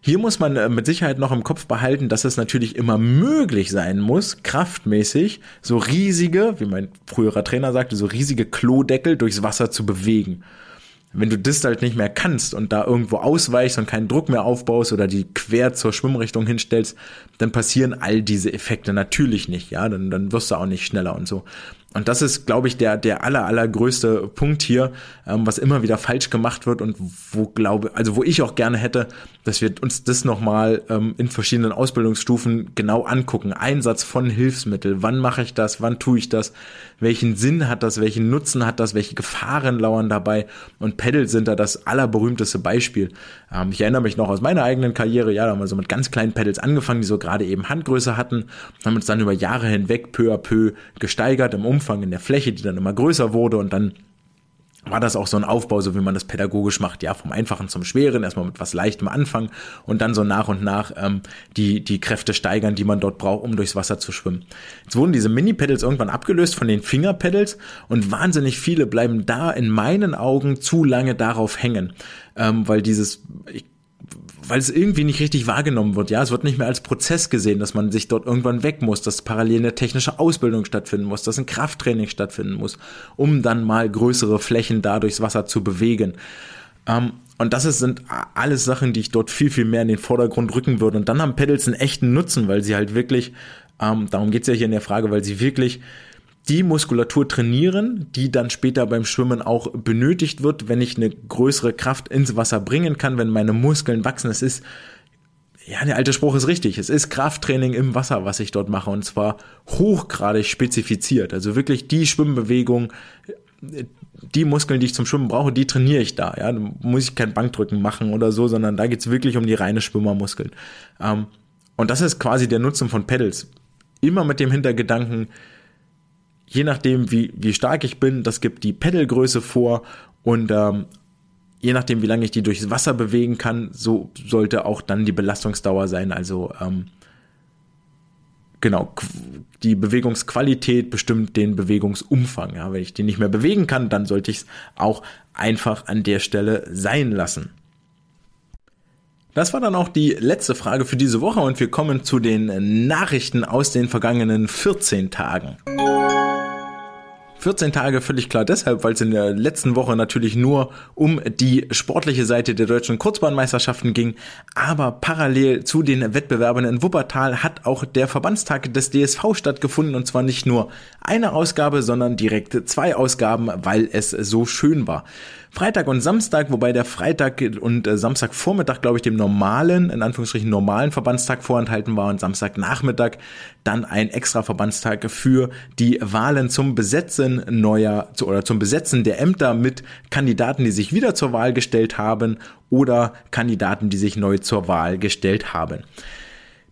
Hier muss man äh, mit Sicherheit noch im Kopf behalten, dass es natürlich immer möglich sein muss, kraftmäßig so riesige, wie mein früherer Trainer sagte, so riesige Klodeckel durchs Wasser zu bewegen wenn du das halt nicht mehr kannst und da irgendwo ausweichst und keinen Druck mehr aufbaust oder die quer zur Schwimmrichtung hinstellst, dann passieren all diese Effekte natürlich nicht, ja, dann, dann wirst du auch nicht schneller und so. Und das ist, glaube ich, der, der aller, allergrößte Punkt hier, ähm, was immer wieder falsch gemacht wird und wo glaube, also wo ich auch gerne hätte, dass wir uns das nochmal ähm, in verschiedenen Ausbildungsstufen genau angucken. Einsatz von Hilfsmittel. Wann mache ich das? Wann tue ich das? Welchen Sinn hat das? Welchen Nutzen hat das? Welche Gefahren lauern dabei? Und Pedal sind da das allerberühmteste Beispiel. Ähm, ich erinnere mich noch aus meiner eigenen Karriere, ja, da haben wir so mit ganz kleinen Pedals angefangen, die so gerade eben Handgröße hatten, haben uns dann über Jahre hinweg peu à peu gesteigert im Umfang, in der Fläche, die dann immer größer wurde und dann war das auch so ein Aufbau, so wie man das pädagogisch macht, ja, vom Einfachen zum Schweren, erstmal mit was Leichtem anfangen und dann so nach und nach ähm, die, die Kräfte steigern, die man dort braucht, um durchs Wasser zu schwimmen. Jetzt wurden diese Mini-Pedals irgendwann abgelöst von den Finger-Pedals und wahnsinnig viele bleiben da in meinen Augen zu lange darauf hängen, ähm, weil dieses, ich weil es irgendwie nicht richtig wahrgenommen wird. Ja, es wird nicht mehr als Prozess gesehen, dass man sich dort irgendwann weg muss, dass parallel eine technische Ausbildung stattfinden muss, dass ein Krafttraining stattfinden muss, um dann mal größere Flächen da durchs Wasser zu bewegen. Ähm, und das ist, sind alles Sachen, die ich dort viel, viel mehr in den Vordergrund rücken würde. Und dann haben Pedals einen echten Nutzen, weil sie halt wirklich, ähm, darum geht's ja hier in der Frage, weil sie wirklich die Muskulatur trainieren, die dann später beim Schwimmen auch benötigt wird, wenn ich eine größere Kraft ins Wasser bringen kann, wenn meine Muskeln wachsen. Es ist, ja, der alte Spruch ist richtig. Es ist Krafttraining im Wasser, was ich dort mache und zwar hochgradig spezifiziert. Also wirklich die Schwimmbewegung, die Muskeln, die ich zum Schwimmen brauche, die trainiere ich da. Ja, da muss ich kein Bankdrücken machen oder so, sondern da geht's wirklich um die reine Schwimmermuskeln. Ähm, und das ist quasi der Nutzen von Pedals. Immer mit dem Hintergedanken, je nachdem, wie, wie stark ich bin, das gibt die Pedalgröße vor und ähm, je nachdem, wie lange ich die durchs Wasser bewegen kann, so sollte auch dann die Belastungsdauer sein. Also ähm, genau, die Bewegungsqualität bestimmt den Bewegungsumfang. Ja, wenn ich die nicht mehr bewegen kann, dann sollte ich es auch einfach an der Stelle sein lassen. Das war dann auch die letzte Frage für diese Woche und wir kommen zu den Nachrichten aus den vergangenen 14 Tagen. 14 Tage völlig klar deshalb, weil es in der letzten Woche natürlich nur um die sportliche Seite der deutschen Kurzbahnmeisterschaften ging, aber parallel zu den Wettbewerben in Wuppertal hat auch der Verbandstag des DSV stattgefunden und zwar nicht nur eine Ausgabe, sondern direkt zwei Ausgaben, weil es so schön war. Freitag und Samstag, wobei der Freitag und äh, Samstagvormittag, glaube ich, dem normalen, in Anführungsstrichen normalen Verbandstag vorenthalten war und Samstagnachmittag dann ein extra Verbandstag für die Wahlen zum Besetzen neuer oder zum Besetzen der Ämter mit Kandidaten, die sich wieder zur Wahl gestellt haben oder Kandidaten, die sich neu zur Wahl gestellt haben.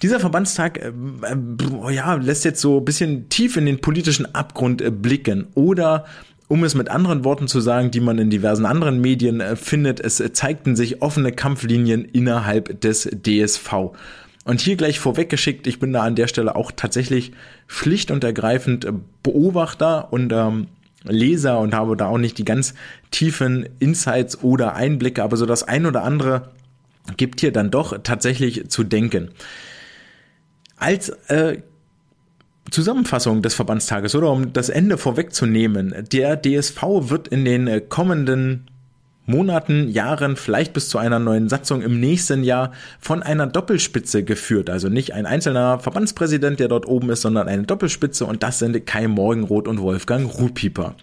Dieser Verbandstag äh, äh, ja, lässt jetzt so ein bisschen tief in den politischen Abgrund äh, blicken oder um es mit anderen Worten zu sagen, die man in diversen anderen Medien äh, findet, es äh, zeigten sich offene Kampflinien innerhalb des DSV. Und hier gleich vorweggeschickt, ich bin da an der Stelle auch tatsächlich schlicht und ergreifend äh, Beobachter und ähm, Leser und habe da auch nicht die ganz tiefen Insights oder Einblicke, aber so das ein oder andere gibt hier dann doch tatsächlich zu denken. Als äh, Zusammenfassung des Verbandstages oder um das Ende vorwegzunehmen. Der DSV wird in den äh, kommenden Monaten, Jahren, vielleicht bis zu einer neuen Satzung im nächsten Jahr von einer Doppelspitze geführt. Also nicht ein einzelner Verbandspräsident, der dort oben ist, sondern eine Doppelspitze und das sind Kai Morgenroth und Wolfgang Ruhpieper.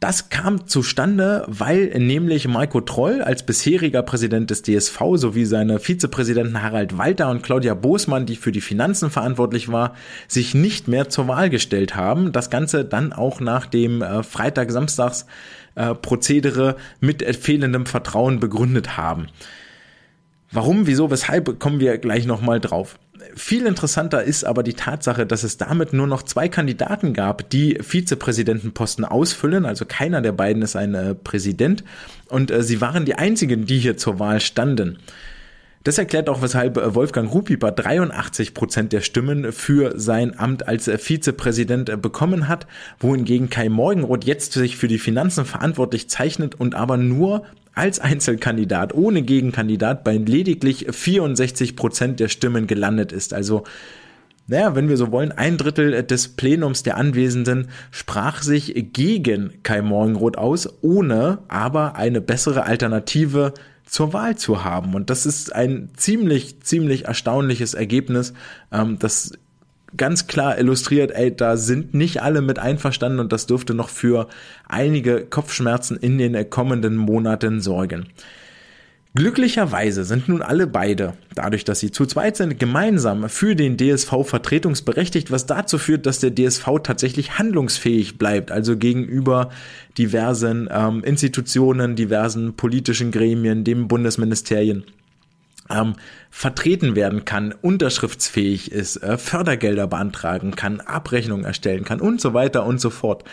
Das kam zustande, weil nämlich Marco Troll als bisheriger Präsident des DSV sowie seine Vizepräsidenten Harald Walter und Claudia Bosmann, die für die Finanzen verantwortlich war, sich nicht mehr zur Wahl gestellt haben. Das Ganze dann auch nach dem äh, Freitag-Samstags äh, mit fehlendem Vertrauen begründet haben. Warum, wieso, weshalb kommen wir gleich nochmal drauf. Viel interessanter ist aber die Tatsache, dass es damit nur noch zwei Kandidaten gab, die Vizepräsidentenposten ausfüllen. Also keiner der beiden ist ein äh, Präsident. Und äh, sie waren die einzigen, die hier zur Wahl standen. Das erklärt auch, weshalb äh, Wolfgang Rupieper 83 Prozent der Stimmen für sein Amt als äh, Vizepräsident äh, bekommen hat, wohingegen Kai Morgenroth jetzt sich für die Finanzen verantwortlich zeichnet und aber nur als Einzelkandidat ohne Gegenkandidat bei lediglich 64 Prozent der Stimmen gelandet ist. Also naja, wenn wir so wollen, ein Drittel des Plenums der Anwesenden sprach sich gegen Kai Morgenroth aus, ohne aber eine bessere Alternative zur Wahl zu haben. Und das ist ein ziemlich, ziemlich erstaunliches Ergebnis, ähm, das ganz klar illustriert, ey, da sind nicht alle mit einverstanden und das dürfte noch für einige Kopfschmerzen in den kommenden Monaten sorgen. Glücklicherweise sind nun alle beide, dadurch, dass sie zu zweit sind, gemeinsam für den DSV vertretungsberechtigt, was dazu führt, dass der DSV tatsächlich handlungsfähig bleibt, also gegenüber diversen ähm, Institutionen, diversen politischen Gremien, dem Bundesministerien. Ähm, vertreten werden kann, unterschriftsfähig ist, äh, Fördergelder beantragen kann, Abrechnungen erstellen kann und so weiter und so fort.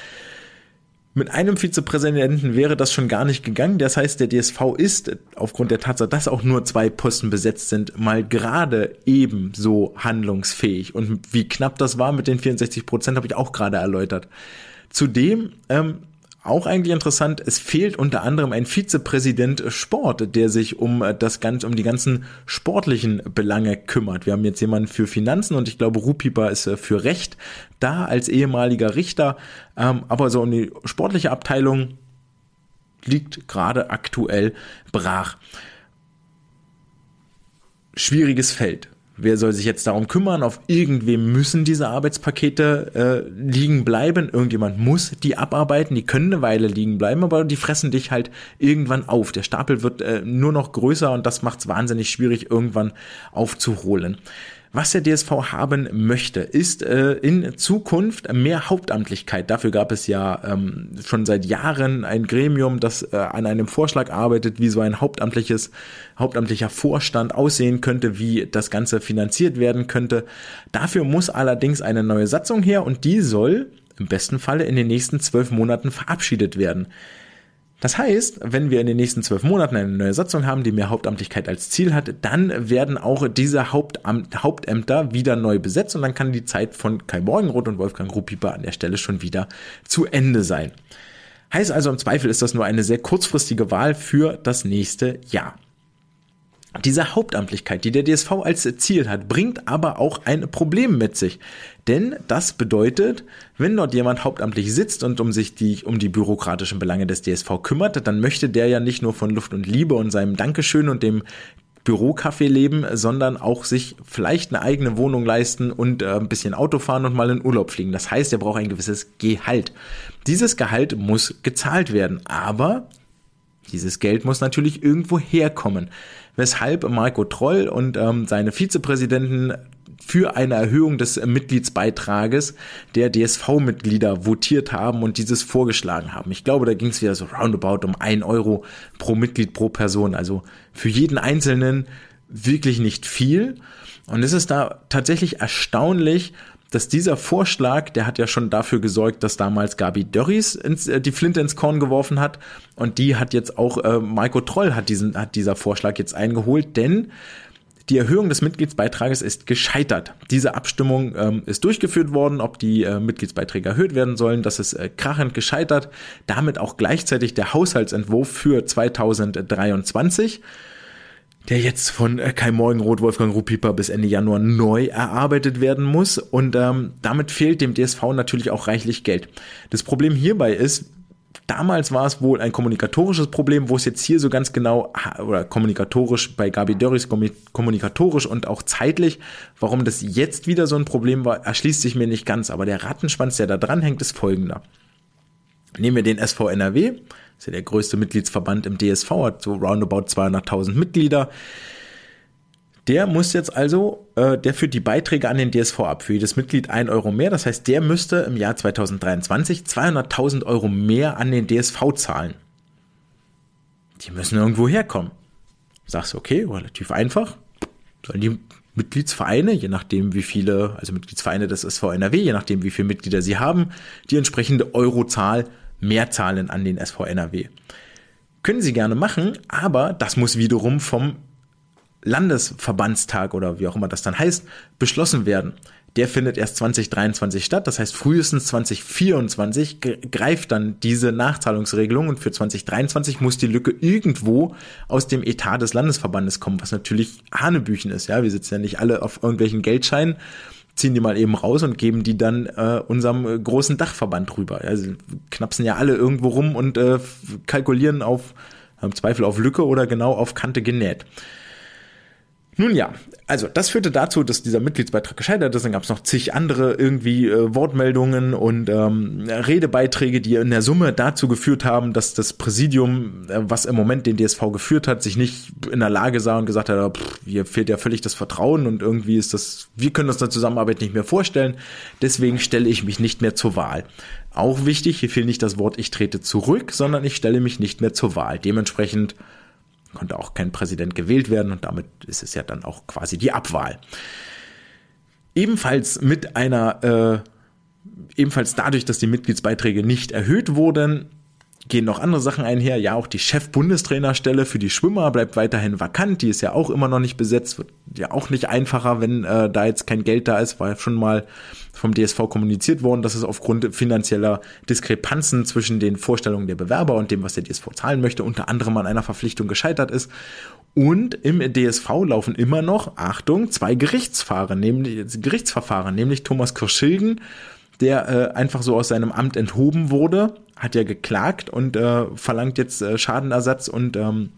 Mit einem Vizepräsidenten wäre das schon gar nicht gegangen. Das heißt, der DSV ist aufgrund der Tatsache, dass auch nur zwei Posten besetzt sind, mal gerade ebenso handlungsfähig. Und wie knapp das war mit den 64 Prozent, habe ich auch gerade erläutert. Zudem ähm, auch eigentlich interessant, es fehlt unter anderem ein Vizepräsident Sport, der sich um das ganze, um die ganzen sportlichen Belange kümmert. Wir haben jetzt jemanden für Finanzen und ich glaube, Rupipa ist äh, für Recht da als ehemaliger Richter. Ähm, aber so um die sportliche Abteilung liegt gerade aktuell brach. Schwieriges Feld. Wer soll sich jetzt darum kümmern? Auf irgendwem müssen diese Arbeitspakete äh, liegen bleiben. Irgendjemand muss die abarbeiten. Die können eine Weile liegen bleiben, aber die fressen dich halt irgendwann auf. Der Stapel wird äh, nur noch größer und das macht es wahnsinnig schwierig, irgendwann aufzuholen. Was der DSV haben möchte, ist äh, in Zukunft mehr Hauptamtlichkeit. Dafür gab es ja ähm, schon seit Jahren ein Gremium, das äh, an einem Vorschlag arbeitet, wie so ein hauptamtliches, hauptamtlicher Vorstand aussehen könnte, wie das Ganze finanziert werden könnte. Dafür muss allerdings eine neue Satzung her und die soll im besten Falle in den nächsten zwölf Monaten verabschiedet werden. Das heißt, wenn wir in den nächsten zwölf Monaten eine neue Satzung haben, die mehr Hauptamtlichkeit als Ziel hat, dann werden auch diese Hauptamt, Hauptämter wieder neu besetzt und dann kann die Zeit von Kai Morgenroth und Wolfgang Ruppieper an der Stelle schon wieder zu Ende sein. Heißt also, im Zweifel ist das nur eine sehr kurzfristige Wahl für das nächste Jahr. Diese Hauptamtlichkeit, die der DSV als Ziel hat, bringt aber auch ein Problem mit sich. Denn das bedeutet, wenn dort jemand hauptamtlich sitzt und um sich die, um die bürokratischen Belange des DSV kümmert, dann möchte der ja nicht nur von Luft und Liebe und seinem Dankeschön und dem Bürocafé leben, sondern auch sich vielleicht eine eigene Wohnung leisten und äh, ein bisschen Auto fahren und mal in Urlaub fliegen. Das heißt, er braucht ein gewisses Gehalt. Dieses Gehalt muss gezahlt werden, aber dieses Geld muss natürlich irgendwo herkommen. Weshalb Marco Troll und ähm, seine Vizepräsidenten für eine Erhöhung des Mitgliedsbeitrages der DSV-Mitglieder votiert haben und dieses vorgeschlagen haben. Ich glaube, da ging es wieder so roundabout um ein Euro pro Mitglied pro Person. Also für jeden Einzelnen wirklich nicht viel. Und es ist da tatsächlich erstaunlich, dass dieser Vorschlag, der hat ja schon dafür gesorgt, dass damals Gabi Dörries ins, äh, die Flinte ins Korn geworfen hat und die hat jetzt auch äh, Maiko Troll hat diesen hat dieser Vorschlag jetzt eingeholt, denn die Erhöhung des Mitgliedsbeitrages ist gescheitert. Diese Abstimmung ähm, ist durchgeführt worden, ob die äh, Mitgliedsbeiträge erhöht werden sollen. Das ist äh, krachend gescheitert. Damit auch gleichzeitig der Haushaltsentwurf für 2023 der jetzt von äh, Kai Morgenroth, Wolfgang Rupiper bis Ende Januar neu erarbeitet werden muss. Und ähm, damit fehlt dem DSV natürlich auch reichlich Geld. Das Problem hierbei ist, Damals war es wohl ein kommunikatorisches Problem, wo es jetzt hier so ganz genau, oder kommunikatorisch bei Gabi Dörris, kommunikatorisch und auch zeitlich, warum das jetzt wieder so ein Problem war, erschließt sich mir nicht ganz. Aber der Rattenschwanz, der da dran hängt, ist folgender. Nehmen wir den SV NRW, ist ja der größte Mitgliedsverband im DSV, hat so roundabout 200.000 Mitglieder. Der muss jetzt also, äh, der führt die Beiträge an den DSV ab. Für jedes Mitglied ein Euro mehr. Das heißt, der müsste im Jahr 2023 200.000 Euro mehr an den DSV zahlen. Die müssen irgendwo herkommen. Sagst du, okay, relativ einfach. Sollen die Mitgliedsvereine, je nachdem wie viele, also Mitgliedsvereine des SV NRW, je nachdem wie viele Mitglieder sie haben, die entsprechende Eurozahl mehr zahlen an den SV NRW. Können sie gerne machen, aber das muss wiederum vom Landesverbandstag oder wie auch immer das dann heißt, beschlossen werden, der findet erst 2023 statt. Das heißt, frühestens 2024 greift dann diese Nachzahlungsregelung und für 2023 muss die Lücke irgendwo aus dem Etat des Landesverbandes kommen, was natürlich Hanebüchen ist. Ja, wir sitzen ja nicht alle auf irgendwelchen Geldscheinen, ziehen die mal eben raus und geben die dann äh, unserem äh, großen Dachverband rüber. Also knapsen ja alle irgendwo rum und äh, kalkulieren auf im Zweifel auf Lücke oder genau auf Kante genäht. Nun ja, also das führte dazu, dass dieser Mitgliedsbeitrag gescheitert ist. Dann gab es noch zig andere irgendwie äh, Wortmeldungen und ähm, Redebeiträge, die in der Summe dazu geführt haben, dass das Präsidium, äh, was im Moment den DSV geführt hat, sich nicht in der Lage sah und gesagt hat, pff, hier fehlt ja völlig das Vertrauen und irgendwie ist das, wir können das der Zusammenarbeit nicht mehr vorstellen. Deswegen stelle ich mich nicht mehr zur Wahl. Auch wichtig, hier fehlt nicht das Wort, ich trete zurück, sondern ich stelle mich nicht mehr zur Wahl. Dementsprechend konnte auch kein Präsident gewählt werden und damit ist es ja dann auch quasi die Abwahl. Ebenfalls mit einer, äh, ebenfalls dadurch, dass die Mitgliedsbeiträge nicht erhöht wurden, gehen noch andere Sachen einher. Ja, auch die Chef-Bundestrainerstelle für die Schwimmer bleibt weiterhin vakant. Die ist ja auch immer noch nicht besetzt. Wird ja auch nicht einfacher, wenn äh, da jetzt kein Geld da ist. War ja schon mal vom DSV kommuniziert worden, dass es aufgrund finanzieller Diskrepanzen zwischen den Vorstellungen der Bewerber und dem, was der DSV zahlen möchte, unter anderem an einer Verpflichtung gescheitert ist. Und im DSV laufen immer noch, Achtung, zwei Gerichtsfahren, nämlich, Gerichtsverfahren, nämlich Thomas Kirschilgen, der äh, einfach so aus seinem Amt enthoben wurde, hat ja geklagt und äh, verlangt jetzt äh, Schadenersatz und ähm,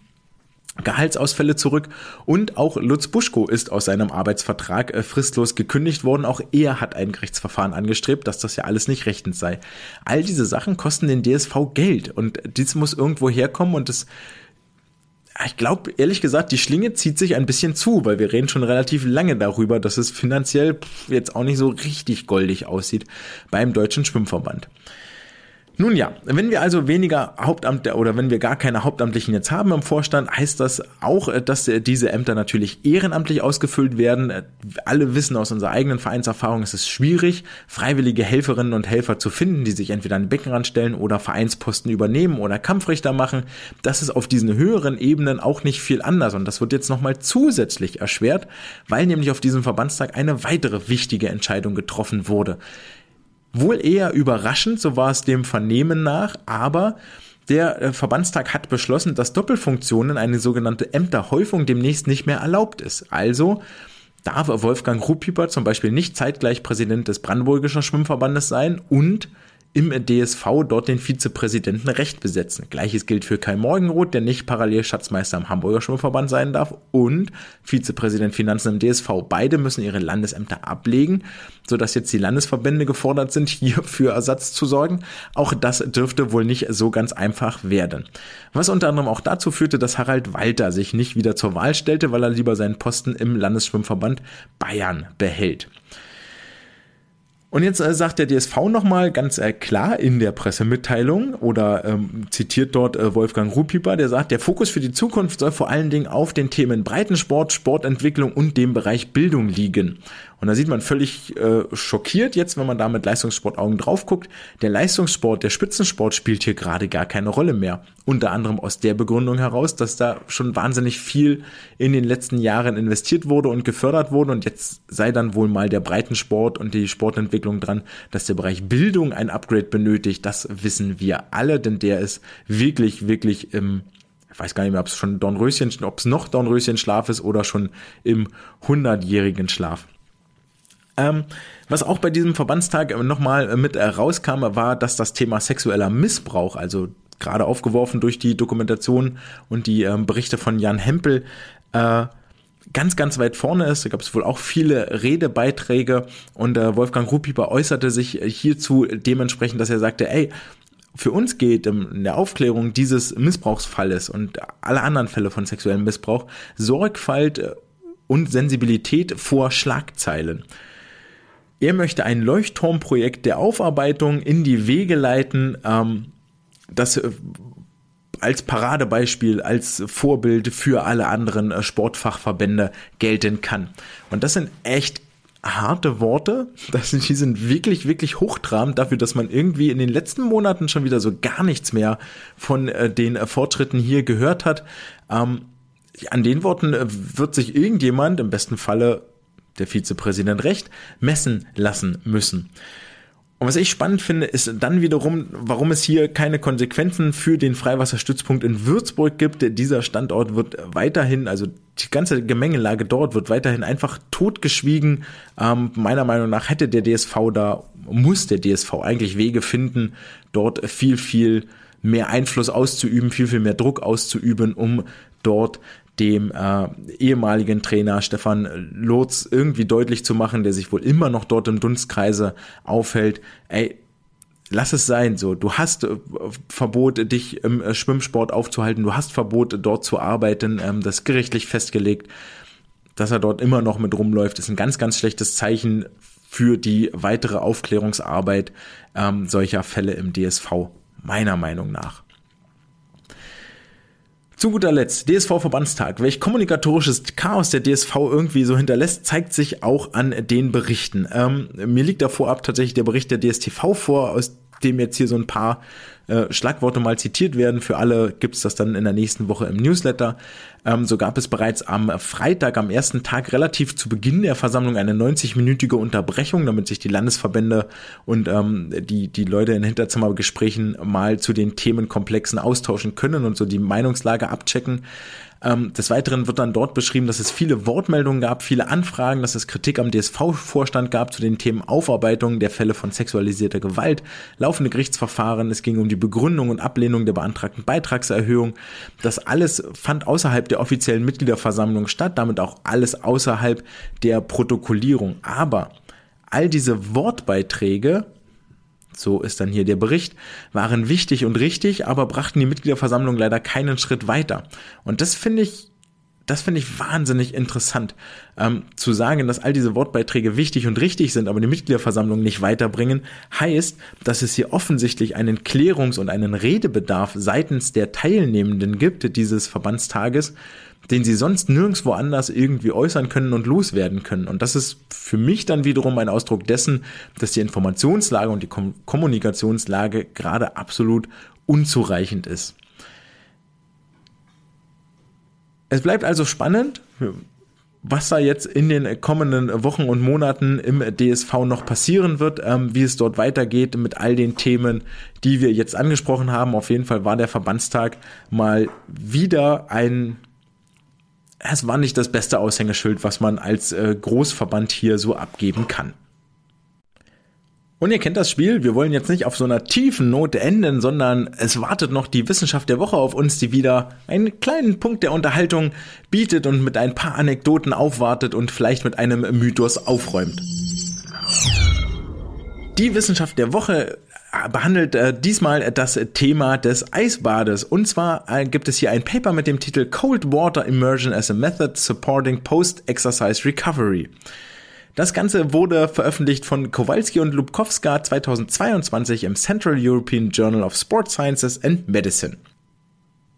Gehaltsausfälle zurück und auch Lutz Buschko ist aus seinem Arbeitsvertrag äh, fristlos gekündigt worden. Auch er hat ein Gerichtsverfahren angestrebt, dass das ja alles nicht rechtens sei. All diese Sachen kosten den DSV Geld und dies muss irgendwo herkommen und das ich glaube, ehrlich gesagt, die Schlinge zieht sich ein bisschen zu, weil wir reden schon relativ lange darüber, dass es finanziell jetzt auch nicht so richtig goldig aussieht beim Deutschen Schwimmverband. Nun ja, wenn wir also weniger Hauptamte oder wenn wir gar keine Hauptamtlichen jetzt haben im Vorstand, heißt das auch, äh, dass äh, diese Ämter natürlich ehrenamtlich ausgefüllt werden. Äh, alle wissen aus unserer eigenen Vereinserfahrung, es ist schwierig, freiwillige Helferinnen und Helfer zu finden, die sich entweder an den Beckenrand stellen oder Vereinsposten übernehmen oder Kampfrichter machen. Das ist auf diesen höheren Ebenen auch nicht viel anders und das wird jetzt nochmal zusätzlich erschwert, weil nämlich auf diesem Verbandstag eine weitere wichtige Entscheidung getroffen wurde. Wohl eher überraschend, so war es dem Vernehmen nach, aber der äh, Verbandstag hat beschlossen, dass Doppelfunktionen, eine sogenannte Ämterhäufung, demnächst nicht mehr erlaubt ist. Also darf Wolfgang Ruppieper zum Beispiel nicht zeitgleich Präsident des Brandenburgischen Schwimmverbandes sein und im DSV dort den Vizepräsidenten Recht besetzen. Gleiches gilt für Kai Morgenroth, der nicht parallel Schatzmeister am Hamburger Schwimmverband sein darf und Vizepräsident Finanzen im DSV. Beide müssen ihre Landesämter ablegen, sodass jetzt die Landesverbände gefordert sind, hier für Ersatz zu sorgen. Auch das dürfte wohl nicht so ganz einfach werden. Was unter anderem auch dazu führte, dass Harald Walter sich nicht wieder zur Wahl stellte, weil er lieber seinen Posten im Landesschwimmverband Bayern behält. Und jetzt äh, sagt der DSV nochmal ganz äh, klar in der Pressemitteilung oder ähm, zitiert dort äh, Wolfgang Rupieper, der sagt, der Fokus für die Zukunft soll vor allen Dingen auf den Themen Breitensport, Sportentwicklung und dem Bereich Bildung liegen. Und da sieht man völlig äh, schockiert jetzt, wenn man da mit Leistungssportaugen drauf guckt, der Leistungssport, der Spitzensport spielt hier gerade gar keine Rolle mehr. Unter anderem aus der Begründung heraus, dass da schon wahnsinnig viel in den letzten Jahren investiert wurde und gefördert wurde und jetzt sei dann wohl mal der Breitensport und die Sportentwicklung dran, dass der Bereich Bildung ein Upgrade benötigt. Das wissen wir alle, denn der ist wirklich, wirklich im ich weiß gar nicht mehr, ob es schon Dornröschen, ob es noch Dornröschen-Schlaf ist oder schon im hundertjährigen Schlaf. Ähm, was auch bei diesem Verbandstag nochmal mit rauskam, war, dass das Thema sexueller Missbrauch, also gerade aufgeworfen durch die Dokumentation und die ähm, Berichte von Jan Hempel, äh, ganz, ganz weit vorne ist. Da gab es wohl auch viele Redebeiträge und äh, Wolfgang Rupieper äußerte sich hierzu dementsprechend, dass er sagte, ey, für uns geht in der Aufklärung dieses Missbrauchsfalles und alle anderen Fälle von sexuellem Missbrauch Sorgfalt und Sensibilität vor Schlagzeilen. Er möchte ein Leuchtturmprojekt der Aufarbeitung in die Wege leiten, ähm, das äh, als Paradebeispiel, als Vorbild für alle anderen äh, Sportfachverbände gelten kann. Und das sind echt harte Worte. Das die sind wirklich, wirklich hochtrabend dafür, dass man irgendwie in den letzten Monaten schon wieder so gar nichts mehr von äh, den äh, Fortschritten hier gehört hat. Ähm, an den Worten äh, wird sich irgendjemand, im besten Falle der Vizepräsident recht, messen lassen müssen. Und was ich spannend finde, ist dann wiederum, warum es hier keine Konsequenzen für den Freiwasserstützpunkt in Würzburg gibt. Dieser Standort wird weiterhin, also die ganze Gemengelage dort wird weiterhin einfach totgeschwiegen. Ähm, meiner Meinung nach hätte der DSV da, muss der DSV eigentlich Wege finden, dort viel, viel mehr Einfluss auszuüben, viel, viel mehr Druck auszuüben, um dort dem äh, ehemaligen Trainer Stefan Lotz irgendwie deutlich zu machen, der sich wohl immer noch dort im Dunstkreise aufhält, ey, lass es sein, so. Du hast äh, Verbot, dich im äh, Schwimmsport aufzuhalten, du hast Verbot, dort zu arbeiten, ähm, das gerichtlich festgelegt. Dass er dort immer noch mit rumläuft, ist ein ganz, ganz schlechtes Zeichen für die weitere Aufklärungsarbeit ähm, solcher Fälle im DSV, meiner Meinung nach. Zu guter Letzt, DSV-Verbandstag. Welch kommunikatorisches Chaos der DSV irgendwie so hinterlässt, zeigt sich auch an den Berichten. Ähm, mir liegt da vorab tatsächlich der Bericht der DSTV vor, aus dem jetzt hier so ein paar äh, Schlagworte mal zitiert werden. Für alle gibt's das dann in der nächsten Woche im Newsletter. Ähm, so gab es bereits am Freitag, am ersten Tag, relativ zu Beginn der Versammlung eine 90-minütige Unterbrechung, damit sich die Landesverbände und ähm, die, die Leute in Hinterzimmergesprächen mal zu den Themenkomplexen austauschen können und so die Meinungslage abchecken. Ähm, des Weiteren wird dann dort beschrieben, dass es viele Wortmeldungen gab, viele Anfragen, dass es Kritik am DSV-Vorstand gab zu den Themen Aufarbeitung der Fälle von sexualisierter Gewalt, laufende Gerichtsverfahren, es ging um die Begründung und Ablehnung der beantragten Beitragserhöhung. Das alles fand außerhalb der offiziellen Mitgliederversammlung statt, damit auch alles außerhalb der Protokollierung. Aber all diese Wortbeiträge so ist dann hier der Bericht, waren wichtig und richtig, aber brachten die Mitgliederversammlung leider keinen Schritt weiter. Und das finde ich das finde ich wahnsinnig interessant, ähm, zu sagen, dass all diese Wortbeiträge wichtig und richtig sind, aber die Mitgliederversammlung nicht weiterbringen, heißt, dass es hier offensichtlich einen Klärungs- und einen Redebedarf seitens der Teilnehmenden gibt dieses Verbandstages, den sie sonst nirgendwo anders irgendwie äußern können und loswerden können. Und das ist für mich dann wiederum ein Ausdruck dessen, dass die Informationslage und die Kom Kommunikationslage gerade absolut unzureichend ist. Es bleibt also spannend, was da jetzt in den kommenden Wochen und Monaten im DSV noch passieren wird, ähm, wie es dort weitergeht mit all den Themen, die wir jetzt angesprochen haben. Auf jeden Fall war der Verbandstag mal wieder ein es war nicht das beste Aushängeschild, was man als äh, Großverband hier so abgeben kann. Und ihr kennt das Spiel, wir wollen jetzt nicht auf so einer tiefen Note enden, sondern es wartet noch die Wissenschaft der Woche auf uns, die wieder einen kleinen Punkt der Unterhaltung bietet und mit ein paar Anekdoten aufwartet und vielleicht mit einem Mythos aufräumt. Die Wissenschaft der Woche behandelt äh, diesmal das Thema des Eisbades. Und zwar äh, gibt es hier ein Paper mit dem Titel Cold Water Immersion as a Method Supporting Post-Exercise Recovery. Das Ganze wurde veröffentlicht von Kowalski und Lubkowska 2022 im Central European Journal of Sport Sciences and Medicine.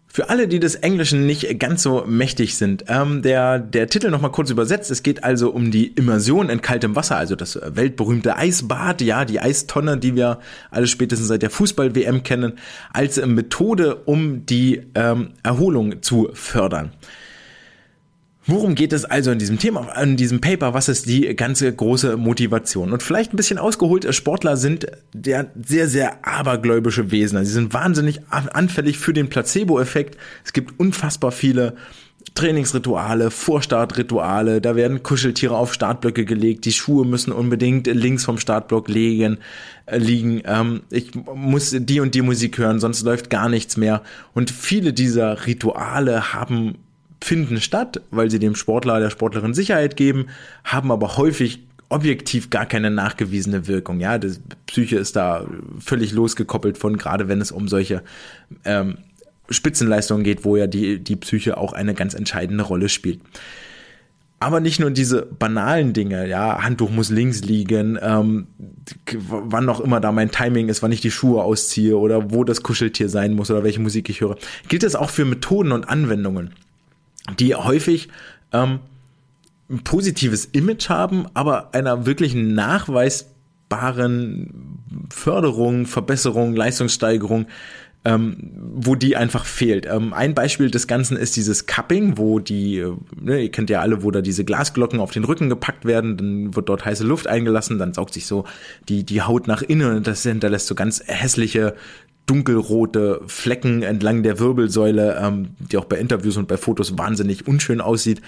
Für alle, die des Englischen nicht ganz so mächtig sind, ähm, der, der Titel nochmal kurz übersetzt. Es geht also um die Immersion in kaltem Wasser, also das weltberühmte Eisbad, ja, die Eistonne, die wir alle spätestens seit der Fußball-WM kennen, als Methode, um die ähm, Erholung zu fördern. Worum geht es also in diesem Thema, in diesem Paper? Was ist die ganze große Motivation? Und vielleicht ein bisschen ausgeholt, Sportler sind der sehr, sehr abergläubische Wesen. Also sie sind wahnsinnig anfällig für den Placebo-Effekt. Es gibt unfassbar viele Trainingsrituale, Vorstartrituale, da werden Kuscheltiere auf Startblöcke gelegt, die Schuhe müssen unbedingt links vom Startblock liegen, äh, liegen. Ähm, ich muss die und die Musik hören, sonst läuft gar nichts mehr. Und viele dieser Rituale haben finden statt, weil sie dem Sportler, der Sportlerin Sicherheit geben, haben aber häufig objektiv gar keine nachgewiesene Wirkung. Ja, die Psyche ist da völlig losgekoppelt von, gerade wenn es um solche ähm, Spitzenleistungen geht, wo ja die, die Psyche auch eine ganz entscheidende Rolle spielt. Aber nicht nur diese banalen Dinge, ja, Handtuch muss links liegen, ähm, wann noch immer da mein Timing ist, wann ich die Schuhe ausziehe oder wo das Kuscheltier sein muss oder welche Musik ich höre. Gilt das auch für Methoden und Anwendungen die häufig ähm, ein positives Image haben, aber einer wirklichen nachweisbaren Förderung, Verbesserung, Leistungssteigerung ähm, wo die einfach fehlt. Ähm, ein Beispiel des Ganzen ist dieses Cupping, wo die, äh, ne, ihr kennt ja alle, wo da diese Glasglocken auf den Rücken gepackt werden, dann wird dort heiße Luft eingelassen, dann saugt sich so die, die Haut nach innen und das hinterlässt so ganz hässliche dunkelrote Flecken entlang der Wirbelsäule, ähm, die auch bei Interviews und bei Fotos wahnsinnig unschön aussieht.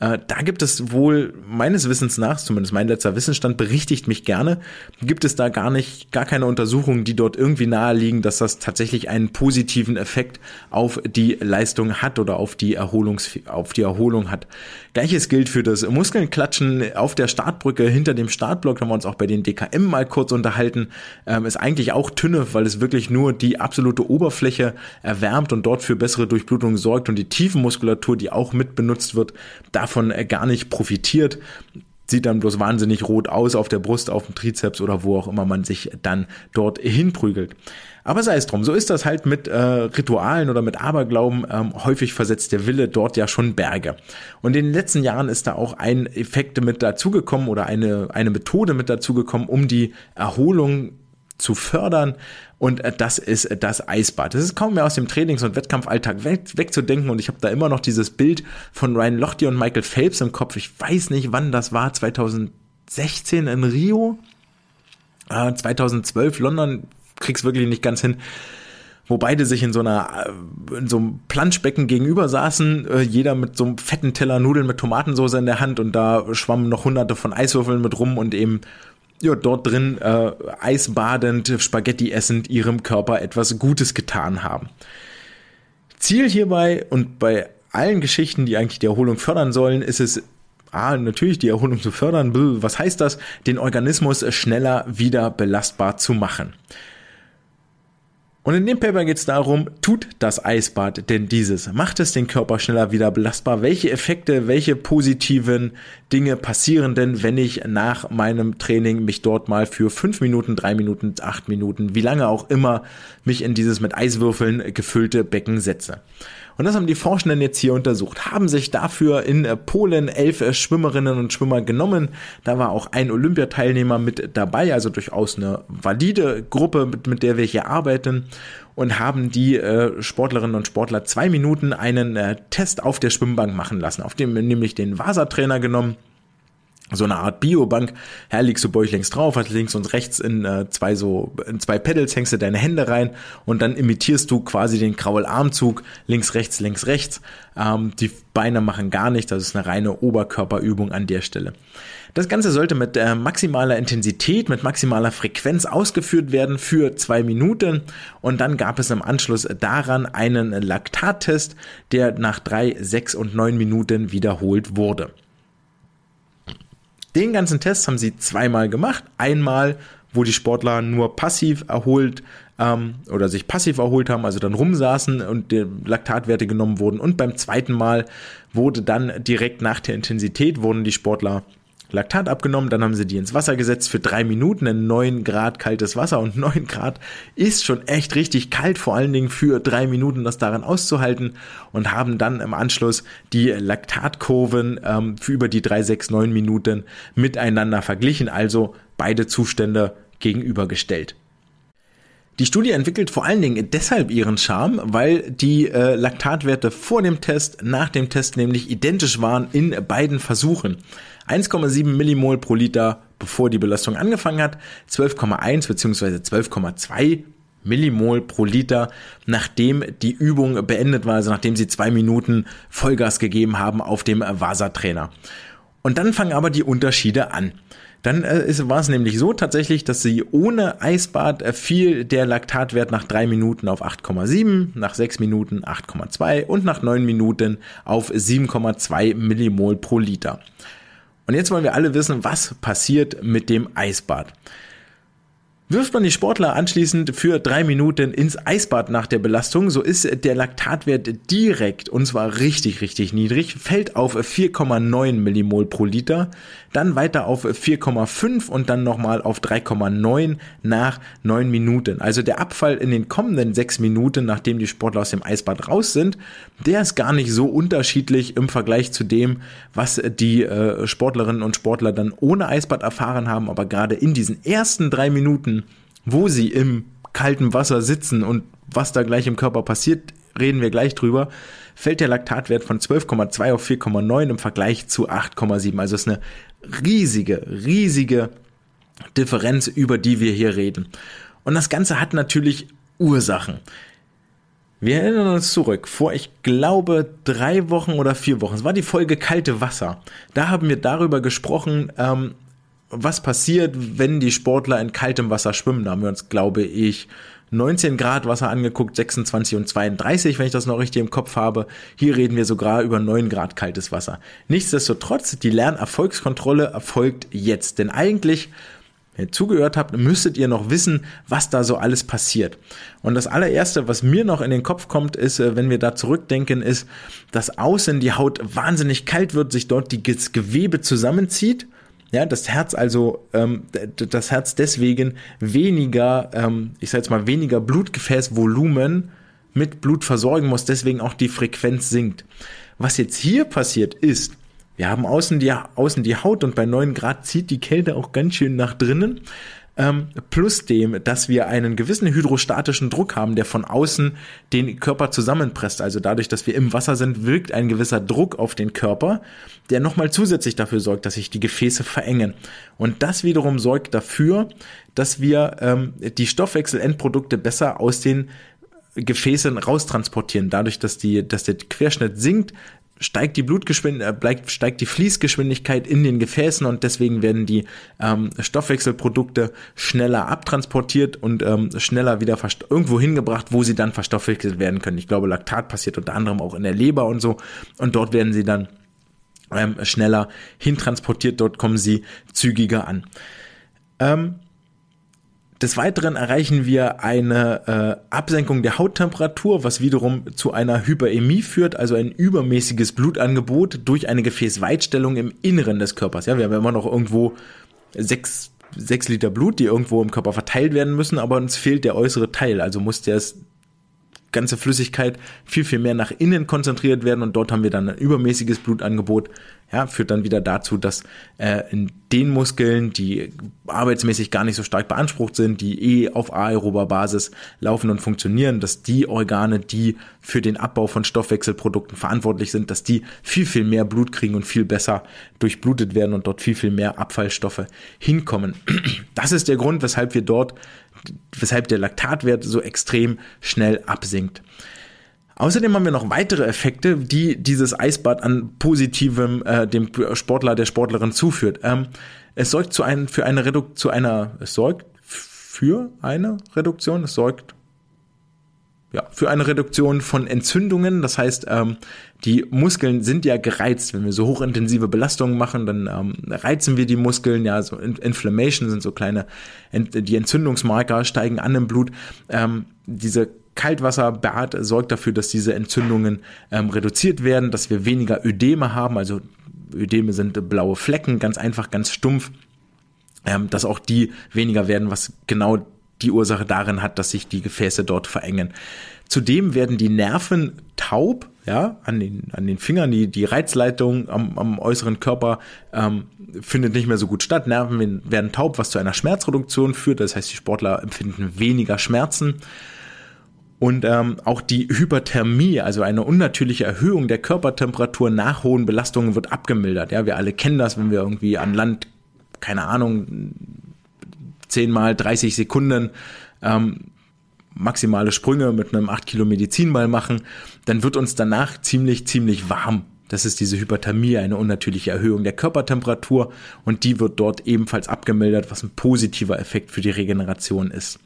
Äh, da gibt es wohl meines Wissens nach, zumindest mein letzter Wissensstand berichtigt mich gerne, gibt es da gar nicht, gar keine Untersuchungen, die dort irgendwie naheliegen, dass das tatsächlich einen positiven Effekt auf die Leistung hat oder auf die Erholungs, auf die Erholung hat. Gleiches gilt für das Muskelnklatschen auf der Startbrücke hinter dem Startblock, haben wir uns auch bei den DKM mal kurz unterhalten, ähm, ist eigentlich auch Tünne, weil es wirklich nur die absolute Oberfläche erwärmt und dort für bessere Durchblutung sorgt und die Tiefenmuskulatur, die auch mit benutzt wird, davon äh, gar nicht profitiert sieht dann bloß wahnsinnig rot aus auf der Brust, auf dem Trizeps oder wo auch immer man sich dann dort hinprügelt. Aber sei es drum, so ist das halt mit äh, Ritualen oder mit Aberglauben. Ähm, häufig versetzt der Wille dort ja schon Berge. Und in den letzten Jahren ist da auch ein Effekt mit dazugekommen oder eine, eine Methode mit dazugekommen, um die Erholung zu fördern. Und äh, das ist äh, das Eisbad. Das ist kaum mehr aus dem Trainings- und Wettkampfalltag weg, wegzudenken. Und ich habe da immer noch dieses Bild von Ryan Lochte und Michael Phelps im Kopf. Ich weiß nicht, wann das war. 2016 in Rio. Äh, 2012 London. Krieg's wirklich nicht ganz hin wo beide sich in so einer äh, in so einem Planschbecken gegenüber saßen, jeder mit so einem fetten Teller Nudeln mit Tomatensauce in der Hand und da schwammen noch hunderte von Eiswürfeln mit rum und eben ja, dort drin äh, eisbadend, Spaghetti essend ihrem Körper etwas Gutes getan haben. Ziel hierbei und bei allen Geschichten, die eigentlich die Erholung fördern sollen, ist es Ah, natürlich die Erholung zu fördern. Was heißt das? Den Organismus schneller wieder belastbar zu machen. Und in dem Paper geht es darum, tut das Eisbad denn dieses? Macht es den Körper schneller wieder belastbar? Welche Effekte, welche positiven Dinge passieren denn, wenn ich nach meinem Training mich dort mal für fünf Minuten, drei Minuten, acht Minuten, wie lange auch immer, mich in dieses mit Eiswürfeln gefüllte Becken setze? Und das haben die Forschenden jetzt hier untersucht, haben sich dafür in äh, Polen elf äh, Schwimmerinnen und Schwimmer genommen. Da war auch ein Olympiateilnehmer mit dabei, also durchaus eine valide Gruppe, mit, mit der wir hier arbeiten. Und haben die äh, Sportlerinnen und Sportler zwei Minuten einen äh, Test auf der Schwimmbank machen lassen, auf dem nämlich den Vasa-Trainer genommen so eine Art Biobank. Her liegst du bäuchlings drauf, hast links und rechts in äh, zwei so in zwei Pedals hängst du deine Hände rein und dann imitierst du quasi den Kraularmzug links rechts links rechts. Ähm, die Beine machen gar nichts, das ist eine reine Oberkörperübung an der Stelle. Das Ganze sollte mit äh, maximaler Intensität, mit maximaler Frequenz ausgeführt werden für zwei Minuten und dann gab es im Anschluss daran einen Laktattest, der nach drei, sechs und neun Minuten wiederholt wurde. Den ganzen Test haben sie zweimal gemacht. Einmal, wo die Sportler nur passiv erholt ähm, oder sich passiv erholt haben, also dann rumsaßen und die Laktatwerte genommen wurden. Und beim zweiten Mal wurde dann direkt nach der Intensität wurden die Sportler Laktat abgenommen, dann haben sie die ins Wasser gesetzt für drei Minuten in neun Grad kaltes Wasser und neun Grad ist schon echt richtig kalt, vor allen Dingen für drei Minuten das daran auszuhalten und haben dann im Anschluss die Laktatkurven ähm, für über die drei, sechs, neun Minuten miteinander verglichen, also beide Zustände gegenübergestellt. Die Studie entwickelt vor allen Dingen deshalb ihren Charme, weil die äh, Laktatwerte vor dem Test, nach dem Test nämlich identisch waren in beiden Versuchen. 1,7 Millimol pro Liter, bevor die Belastung angefangen hat, 12,1 bzw. 12,2 Millimol pro Liter, nachdem die Übung beendet war, also nachdem sie zwei Minuten Vollgas gegeben haben auf dem Vasa-Trainer. Und dann fangen aber die Unterschiede an. Dann äh, war es nämlich so tatsächlich, dass sie ohne Eisbad äh, fiel der Laktatwert nach drei Minuten auf 8,7, nach sechs Minuten 8,2 und nach neun Minuten auf 7,2 Millimol pro Liter. Und jetzt wollen wir alle wissen, was passiert mit dem Eisbad. Wirft man die Sportler anschließend für drei Minuten ins Eisbad nach der Belastung, so ist der Laktatwert direkt, und zwar richtig, richtig niedrig, fällt auf 4,9 Millimol pro Liter, dann weiter auf 4,5 und dann nochmal auf 3,9 nach 9 Minuten. Also der Abfall in den kommenden 6 Minuten, nachdem die Sportler aus dem Eisbad raus sind, der ist gar nicht so unterschiedlich im Vergleich zu dem, was die äh, Sportlerinnen und Sportler dann ohne Eisbad erfahren haben, aber gerade in diesen ersten drei Minuten wo sie im kalten Wasser sitzen und was da gleich im Körper passiert, reden wir gleich drüber, fällt der Laktatwert von 12,2 auf 4,9 im Vergleich zu 8,7. Also ist eine riesige, riesige Differenz, über die wir hier reden. Und das Ganze hat natürlich Ursachen. Wir erinnern uns zurück, vor ich glaube drei Wochen oder vier Wochen, es war die Folge Kalte Wasser. Da haben wir darüber gesprochen, ähm, was passiert, wenn die Sportler in kaltem Wasser schwimmen. Da haben wir uns, glaube ich, 19 Grad Wasser angeguckt, 26 und 32, wenn ich das noch richtig im Kopf habe. Hier reden wir sogar über 9 Grad kaltes Wasser. Nichtsdestotrotz, die Lernerfolgskontrolle erfolgt jetzt. Denn eigentlich wenn ihr zugehört habt, müsstet ihr noch wissen, was da so alles passiert. Und das allererste, was mir noch in den Kopf kommt, ist, äh, wenn wir da zurückdenken, ist, dass außen die Haut wahnsinnig kalt wird, sich dort das Gewebe zusammenzieht. Ja, das Herz also, ähm, das Herz deswegen weniger, ähm, ich sag jetzt mal, weniger Blutgefäßvolumen mit Blut versorgen muss, deswegen auch die Frequenz sinkt. Was jetzt hier passiert ist, wir haben außen die, außen die Haut und bei 9 Grad zieht die Kälte auch ganz schön nach drinnen. Ähm, plus dem, dass wir einen gewissen hydrostatischen Druck haben, der von außen den Körper zusammenpresst. Also dadurch, dass wir im Wasser sind, wirkt ein gewisser Druck auf den Körper, der nochmal zusätzlich dafür sorgt, dass sich die Gefäße verengen. Und das wiederum sorgt dafür, dass wir ähm, die Stoffwechselendprodukte besser aus den Gefäßen raustransportieren. Dadurch, dass die, dass der Querschnitt sinkt, steigt die Blutgeschwindigkeit, äh, steigt die Fließgeschwindigkeit in den Gefäßen und deswegen werden die ähm, Stoffwechselprodukte schneller abtransportiert und ähm, schneller wieder irgendwo hingebracht, wo sie dann verstoffwechselt werden können. Ich glaube, Laktat passiert unter anderem auch in der Leber und so und dort werden sie dann ähm, schneller hintransportiert, dort kommen sie zügiger an. Ähm, des Weiteren erreichen wir eine äh, Absenkung der Hauttemperatur, was wiederum zu einer Hyperämie führt, also ein übermäßiges Blutangebot durch eine Gefäßweitstellung im Inneren des Körpers. Ja, wir haben immer noch irgendwo sechs, sechs Liter Blut, die irgendwo im Körper verteilt werden müssen, aber uns fehlt der äußere Teil. Also muss der ganze Flüssigkeit viel, viel mehr nach innen konzentriert werden und dort haben wir dann ein übermäßiges Blutangebot, ja, führt dann wieder dazu, dass äh, in den Muskeln, die arbeitsmäßig gar nicht so stark beansprucht sind, die eh auf aerober Basis laufen und funktionieren, dass die Organe, die für den Abbau von Stoffwechselprodukten verantwortlich sind, dass die viel, viel mehr Blut kriegen und viel besser durchblutet werden und dort viel, viel mehr Abfallstoffe hinkommen. Das ist der Grund, weshalb wir dort, weshalb der Laktatwert so extrem schnell absinkt. Außerdem haben wir noch weitere Effekte, die dieses Eisbad an positivem äh, dem Sportler, der Sportlerin zuführt. Ähm, es sorgt zu ein, für eine Reduktion, zu einer, es sorgt für eine Reduktion, es sorgt ja, für eine Reduktion von Entzündungen. Das heißt, ähm, die Muskeln sind ja gereizt. Wenn wir so hochintensive Belastungen machen, dann ähm, reizen wir die Muskeln. Ja, so Inflammation sind so kleine, die Entzündungsmarker steigen an im Blut. Ähm, diese Kaltwasserbad sorgt dafür, dass diese Entzündungen ähm, reduziert werden, dass wir weniger Ödeme haben. Also Ödeme sind blaue Flecken, ganz einfach, ganz stumpf. Ähm, dass auch die weniger werden, was genau die Ursache darin hat, dass sich die Gefäße dort verengen. Zudem werden die Nerven taub, ja, an den, an den Fingern, die, die Reizleitung am, am äußeren Körper ähm, findet nicht mehr so gut statt. Nerven werden taub, was zu einer Schmerzreduktion führt. Das heißt, die Sportler empfinden weniger Schmerzen. Und ähm, auch die Hyperthermie, also eine unnatürliche Erhöhung der Körpertemperatur nach hohen Belastungen wird abgemildert. Ja, wir alle kennen das, wenn wir irgendwie an Land, keine Ahnung, zehnmal 30 Sekunden ähm, maximale Sprünge mit einem 8 Kilo Medizinball machen, dann wird uns danach ziemlich, ziemlich warm. Das ist diese Hyperthermie, eine unnatürliche Erhöhung der Körpertemperatur und die wird dort ebenfalls abgemildert, was ein positiver Effekt für die Regeneration ist.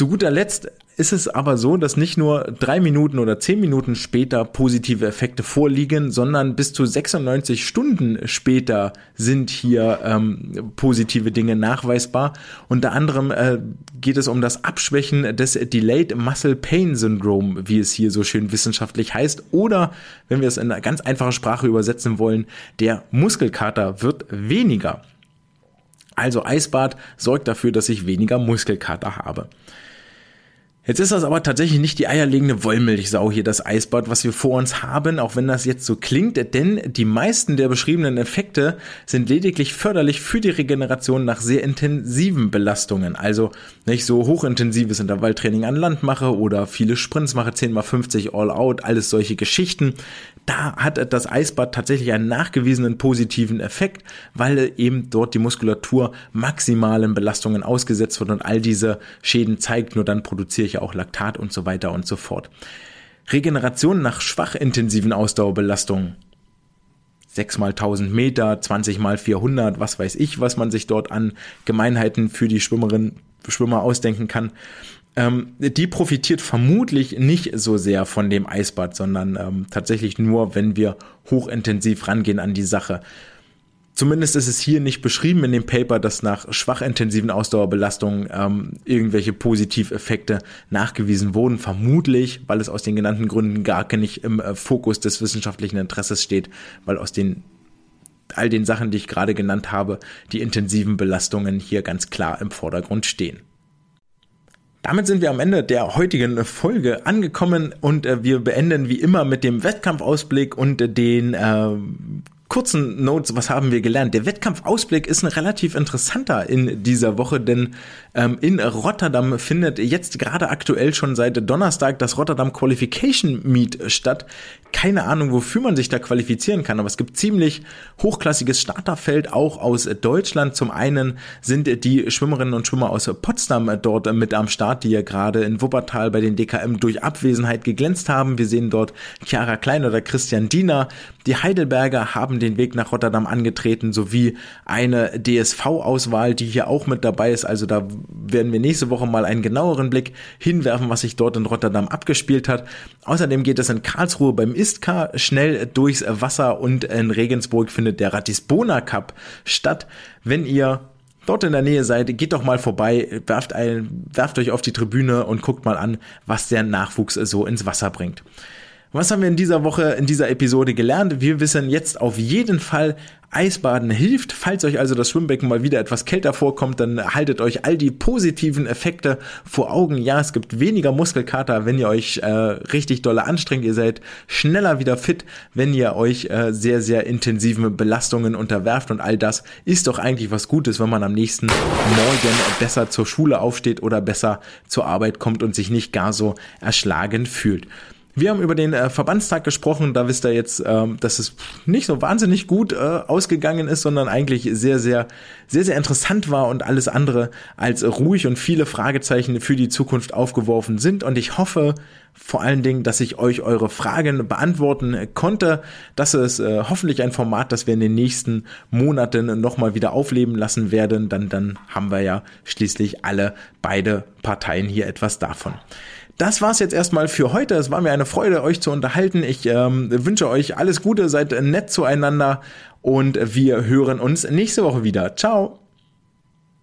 Zu guter Letzt ist es aber so, dass nicht nur drei Minuten oder zehn Minuten später positive Effekte vorliegen, sondern bis zu 96 Stunden später sind hier ähm, positive Dinge nachweisbar. Unter anderem äh, geht es um das Abschwächen des Delayed Muscle Pain Syndrome, wie es hier so schön wissenschaftlich heißt. Oder, wenn wir es in eine ganz einfache Sprache übersetzen wollen, der Muskelkater wird weniger. Also Eisbad sorgt dafür, dass ich weniger Muskelkater habe. Jetzt ist das aber tatsächlich nicht die eierlegende Wollmilchsau hier, das Eisbad, was wir vor uns haben, auch wenn das jetzt so klingt, denn die meisten der beschriebenen Effekte sind lediglich förderlich für die Regeneration nach sehr intensiven Belastungen. Also nicht so hochintensives Intervalltraining an Land mache oder viele Sprints mache, 10x50 All Out, alles solche Geschichten. Da hat das Eisbad tatsächlich einen nachgewiesenen positiven Effekt, weil eben dort die Muskulatur maximalen Belastungen ausgesetzt wird und all diese Schäden zeigt, nur dann produziere ich auch Laktat und so weiter und so fort. Regeneration nach schwach intensiven Ausdauerbelastungen. 6 mal 1000 Meter, 20 mal 400, was weiß ich, was man sich dort an Gemeinheiten für die Schwimmerin, Schwimmer ausdenken kann. Ähm, die profitiert vermutlich nicht so sehr von dem Eisbad, sondern ähm, tatsächlich nur, wenn wir hochintensiv rangehen an die Sache. Zumindest ist es hier nicht beschrieben in dem Paper, dass nach schwach intensiven Ausdauerbelastungen ähm, irgendwelche Positiveffekte nachgewiesen wurden. Vermutlich, weil es aus den genannten Gründen gar nicht im äh, Fokus des wissenschaftlichen Interesses steht, weil aus den all den Sachen, die ich gerade genannt habe, die intensiven Belastungen hier ganz klar im Vordergrund stehen. Damit sind wir am Ende der heutigen Folge angekommen und äh, wir beenden wie immer mit dem Wettkampfausblick und äh, den äh, kurzen Notes, was haben wir gelernt? Der Wettkampfausblick ist ein relativ interessanter in dieser Woche, denn ähm, in Rotterdam findet jetzt gerade aktuell schon seit Donnerstag das Rotterdam Qualification Meet statt. Keine Ahnung, wofür man sich da qualifizieren kann, aber es gibt ziemlich hochklassiges Starterfeld auch aus Deutschland. Zum einen sind die Schwimmerinnen und Schwimmer aus Potsdam dort mit am Start, die ja gerade in Wuppertal bei den DKM durch Abwesenheit geglänzt haben. Wir sehen dort Chiara Klein oder Christian Diener. Die Heidelberger haben den Weg nach Rotterdam angetreten, sowie eine DSV-Auswahl, die hier auch mit dabei ist. Also da werden wir nächste Woche mal einen genaueren Blick hinwerfen, was sich dort in Rotterdam abgespielt hat. Außerdem geht es in Karlsruhe beim ISTKA schnell durchs Wasser und in Regensburg findet der Ratisbona Cup statt. Wenn ihr dort in der Nähe seid, geht doch mal vorbei, werft, ein, werft euch auf die Tribüne und guckt mal an, was der Nachwuchs so ins Wasser bringt. Was haben wir in dieser Woche, in dieser Episode gelernt? Wir wissen jetzt auf jeden Fall, Eisbaden hilft. Falls euch also das Schwimmbecken mal wieder etwas kälter vorkommt, dann haltet euch all die positiven Effekte vor Augen. Ja, es gibt weniger Muskelkater, wenn ihr euch äh, richtig dolle anstrengt. Ihr seid schneller wieder fit, wenn ihr euch äh, sehr, sehr intensiven Belastungen unterwerft. Und all das ist doch eigentlich was Gutes, wenn man am nächsten Morgen besser zur Schule aufsteht oder besser zur Arbeit kommt und sich nicht gar so erschlagen fühlt. Wir haben über den äh, Verbandstag gesprochen. Da wisst ihr jetzt, ähm, dass es nicht so wahnsinnig gut äh, ausgegangen ist, sondern eigentlich sehr, sehr, sehr, sehr interessant war und alles andere als ruhig und viele Fragezeichen für die Zukunft aufgeworfen sind. Und ich hoffe vor allen Dingen, dass ich euch eure Fragen beantworten konnte. Das ist äh, hoffentlich ein Format, das wir in den nächsten Monaten nochmal wieder aufleben lassen werden. Dann, dann haben wir ja schließlich alle beide Parteien hier etwas davon. Das war's jetzt erstmal für heute. Es war mir eine Freude, euch zu unterhalten. Ich ähm, wünsche euch alles Gute, seid nett zueinander und wir hören uns nächste Woche wieder. Ciao.